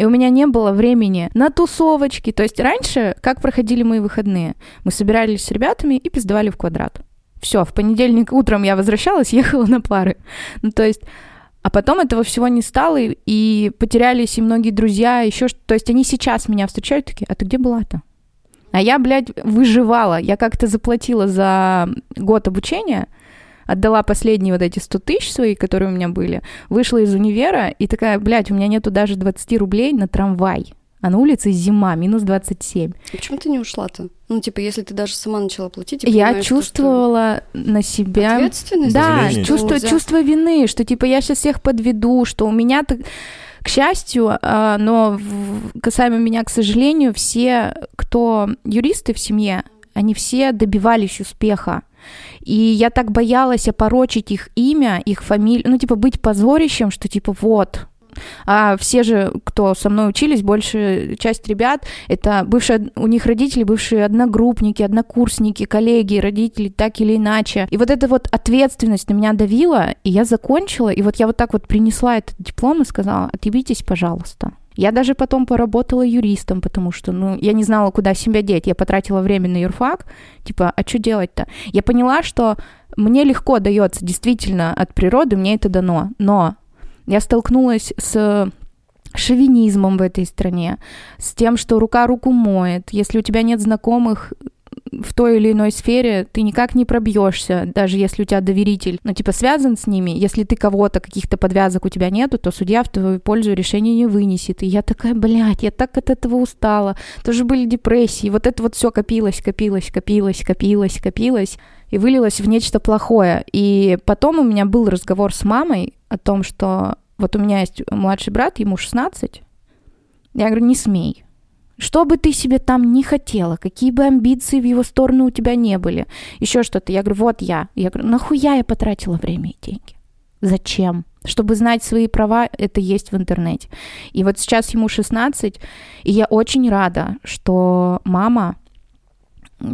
и у меня не было времени на тусовочки. То есть раньше, как проходили мои выходные? Мы собирались с ребятами и пиздовали в квадрат. Все, в понедельник утром я возвращалась, (laughs) ехала на пары. Ну, то есть а потом этого всего не стало, и, потерялись и многие друзья, еще что То есть они сейчас меня встречают такие, а ты где была-то? А я, блядь, выживала. Я как-то заплатила за год обучения, отдала последние вот эти 100 тысяч свои, которые у меня были, вышла из универа и такая, блядь, у меня нету даже 20 рублей на трамвай. А на улице зима, минус 27. А почему ты не ушла-то? Ну, типа, если ты даже сама начала платить... Я чувствовала что... на себя... Ответственность? Да, чувство, чувство вины, что, типа, я сейчас всех подведу, что у меня... -то... К счастью, а, но касаемо меня, к сожалению, все, кто юристы в семье, они все добивались успеха. И я так боялась опорочить их имя, их фамилию, ну, типа, быть позорищем, что, типа, вот, а все же, кто со мной учились, большая часть ребят, это бывшие, у них родители, бывшие одногруппники, однокурсники, коллеги, родители, так или иначе. И вот эта вот ответственность на меня давила, и я закончила, и вот я вот так вот принесла этот диплом и сказала, отъебитесь, пожалуйста. Я даже потом поработала юристом, потому что, ну, я не знала, куда себя деть. Я потратила время на юрфак, типа, а что делать-то? Я поняла, что мне легко дается, действительно, от природы мне это дано, но я столкнулась с шовинизмом в этой стране, с тем, что рука руку моет. Если у тебя нет знакомых, в той или иной сфере ты никак не пробьешься, даже если у тебя доверитель, ну, типа, связан с ними. Если ты кого-то, каких-то подвязок у тебя нету, то судья в твою пользу решение не вынесет. И я такая, блядь, я так от этого устала. Тоже были депрессии. Вот это вот все копилось, копилось, копилось, копилось, копилось и вылилось в нечто плохое. И потом у меня был разговор с мамой о том, что вот у меня есть младший брат, ему 16. Я говорю, не смей, что бы ты себе там не хотела, какие бы амбиции в его сторону у тебя не были, еще что-то. Я говорю, вот я. Я говорю, нахуя я потратила время и деньги? Зачем? Чтобы знать свои права, это есть в интернете. И вот сейчас ему 16, и я очень рада, что мама,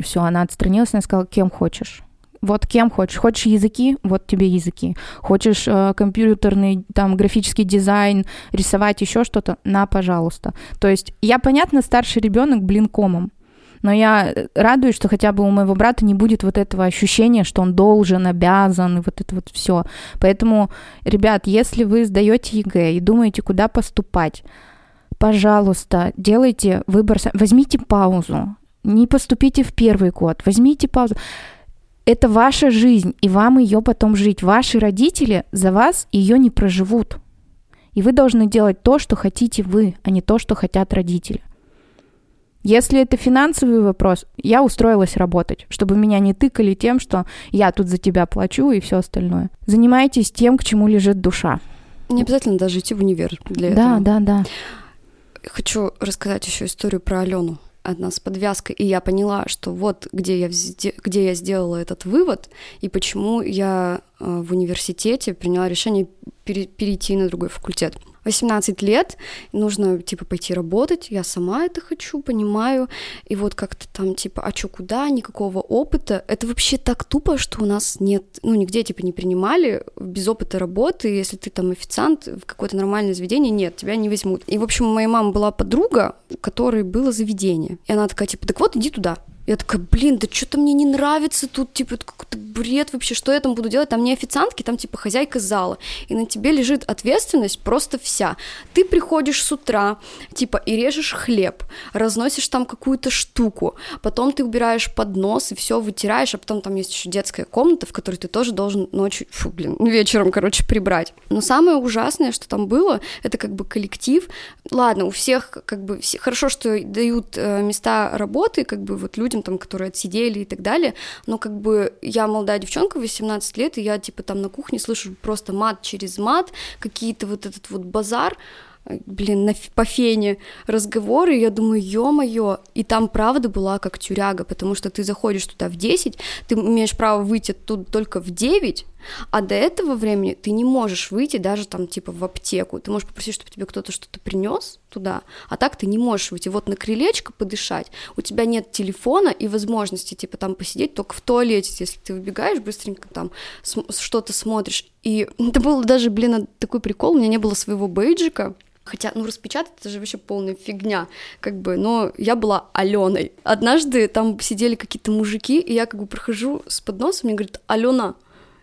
все, она отстранилась, она сказала, кем хочешь Вот кем хочешь. Хочешь языки, вот тебе языки. Хочешь э, компьютерный, там, графический дизайн, рисовать еще что-то, на, пожалуйста. То есть я, понятно, старший ребенок, блин, комом. Но я радуюсь, что хотя бы у моего брата не будет вот этого ощущения, что он должен, обязан, и вот это вот все. Поэтому, ребят, если вы сдаете ЕГЭ и думаете, куда поступать, пожалуйста, делайте выбор, возьмите паузу, не поступите в первый год, возьмите паузу. Это ваша жизнь, и вам ее потом жить. Ваши родители за вас ее не проживут. И вы должны делать то, что хотите вы, а не то, что хотят родители. Если это финансовый вопрос, я устроилась работать, чтобы меня не тыкали тем, что я тут за тебя плачу и все остальное. Занимайтесь тем, к чему лежит душа. Не обязательно даже идти в универ для да, этого. Да, да, да. Хочу рассказать еще историю про Алену одна с подвязкой, и я поняла, что вот где я, где я сделала этот вывод, и почему я э, в университете приняла решение перейти на другой факультет. 18 лет, нужно, типа, пойти работать, я сама это хочу, понимаю, и вот как-то там, типа, а чё, куда, никакого опыта, это вообще так тупо, что у нас нет, ну, нигде, типа, не принимали без опыта работы, если ты там официант в какое-то нормальное заведение, нет, тебя не возьмут. И, в общем, у моей мамы была подруга, у которой было заведение, и она такая, типа, так вот, иди туда, я такая, блин, да что-то мне не нравится тут, типа, это какой-то бред вообще, что я там буду делать? Там не официантки, там, типа, хозяйка зала. И на тебе лежит ответственность просто вся. Ты приходишь с утра, типа, и режешь хлеб, разносишь там какую-то штуку, потом ты убираешь поднос и все вытираешь, а потом там есть еще детская комната, в которой ты тоже должен ночью, фу, блин, (laughs) вечером, короче, прибрать. Но самое ужасное, что там было, это как бы коллектив. Ладно, у всех, как бы, все, хорошо, что дают э, места работы, как бы, вот людям, там, которые отсидели и так далее, но как бы я молодая девчонка, 18 лет, и я типа там на кухне слышу просто мат через мат, какие-то вот этот вот базар, блин, на, по фене разговоры, я думаю, ё-моё, и там правда была как тюряга, потому что ты заходишь туда в 10, ты имеешь право выйти тут только в 9, а до этого времени ты не можешь выйти даже там типа в аптеку, ты можешь попросить, чтобы тебе кто-то что-то принес туда, а так ты не можешь выйти, вот на крылечко подышать, у тебя нет телефона и возможности типа там посидеть только в туалете, если ты выбегаешь быстренько там что-то смотришь, и (laughs) это было даже, блин, такой прикол, у меня не было своего бейджика, Хотя, ну, распечатать это же вообще полная фигня, как бы, но я была Аленой. Однажды там сидели какие-то мужики, и я как бы прохожу с подносом, мне говорит, Алена.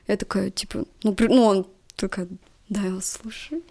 Я такая, типа, ну, при... ну он такая, да, я вас слушаю.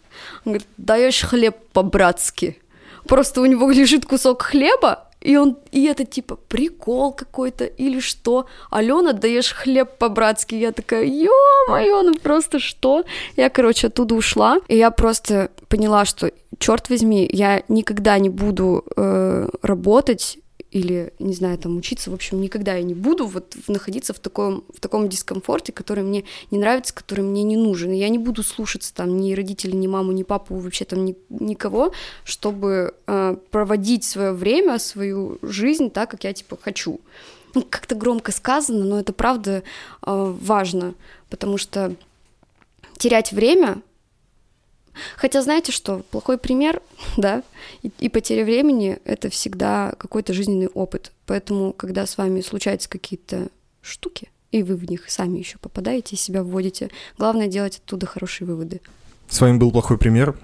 Он говорит, даешь хлеб по-братски. Просто у него лежит кусок хлеба, и он, и это типа прикол какой-то или что. Алена, даешь хлеб по-братски. Я такая, ё-моё, ну просто что? Я, короче, оттуда ушла, и я просто поняла, что, черт возьми, я никогда не буду э, работать или, не знаю, там учиться, в общем, никогда я не буду вот находиться в таком, в таком дискомфорте, который мне не нравится, который мне не нужен. И я не буду слушаться там ни родителей, ни маму, ни папу, вообще там ни, никого, чтобы э, проводить свое время, свою жизнь так, как я типа хочу. Ну, как-то громко сказано, но это правда э, важно, потому что терять время Хотя знаете что, плохой пример, (laughs) да, и, и потеря времени — это всегда какой-то жизненный опыт. Поэтому, когда с вами случаются какие-то штуки, и вы в них сами еще попадаете, себя вводите, главное делать оттуда хорошие выводы. С вами был плохой пример.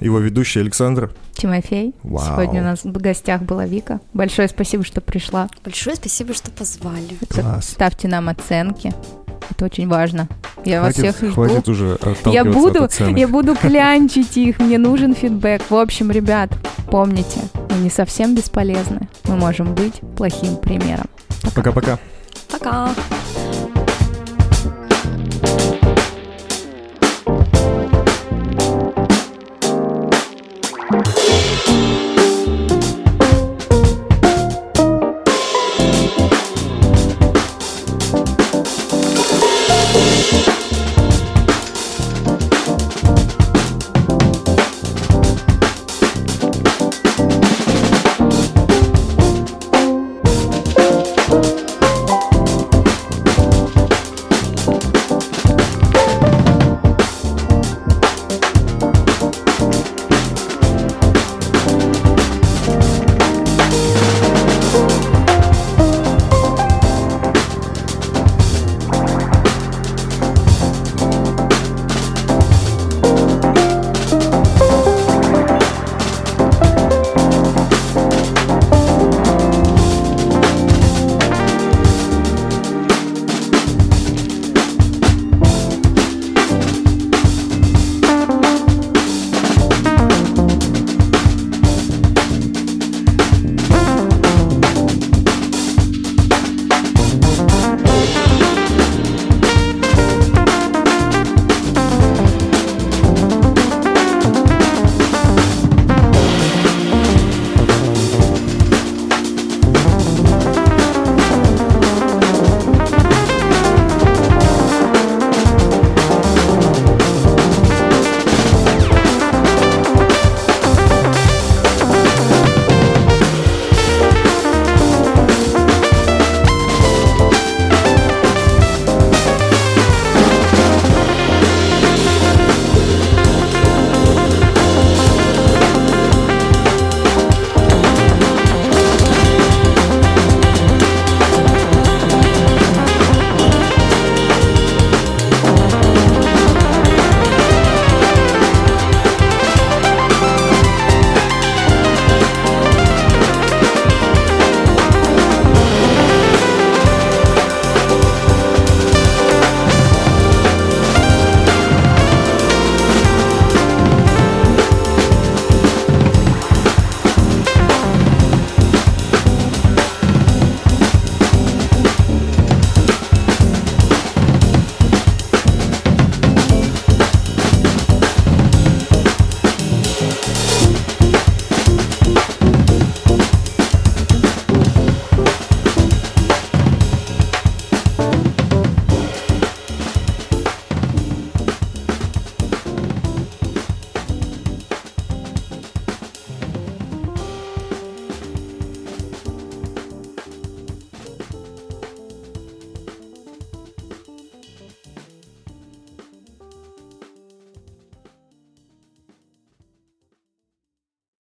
Его ведущий Александр. Тимофей. Вау. Сегодня у нас в гостях была Вика. Большое спасибо, что пришла. Большое спасибо, что позвали. Класс. Ставьте нам оценки. Это очень важно. Я хватит, вас всех жду. Хватит уже я буду, я буду (laughs) клянчить их. Мне нужен фидбэк. В общем, ребят, помните, мы не совсем бесполезны. Мы можем быть плохим примером. Пока-пока. Пока. -пока. Пока.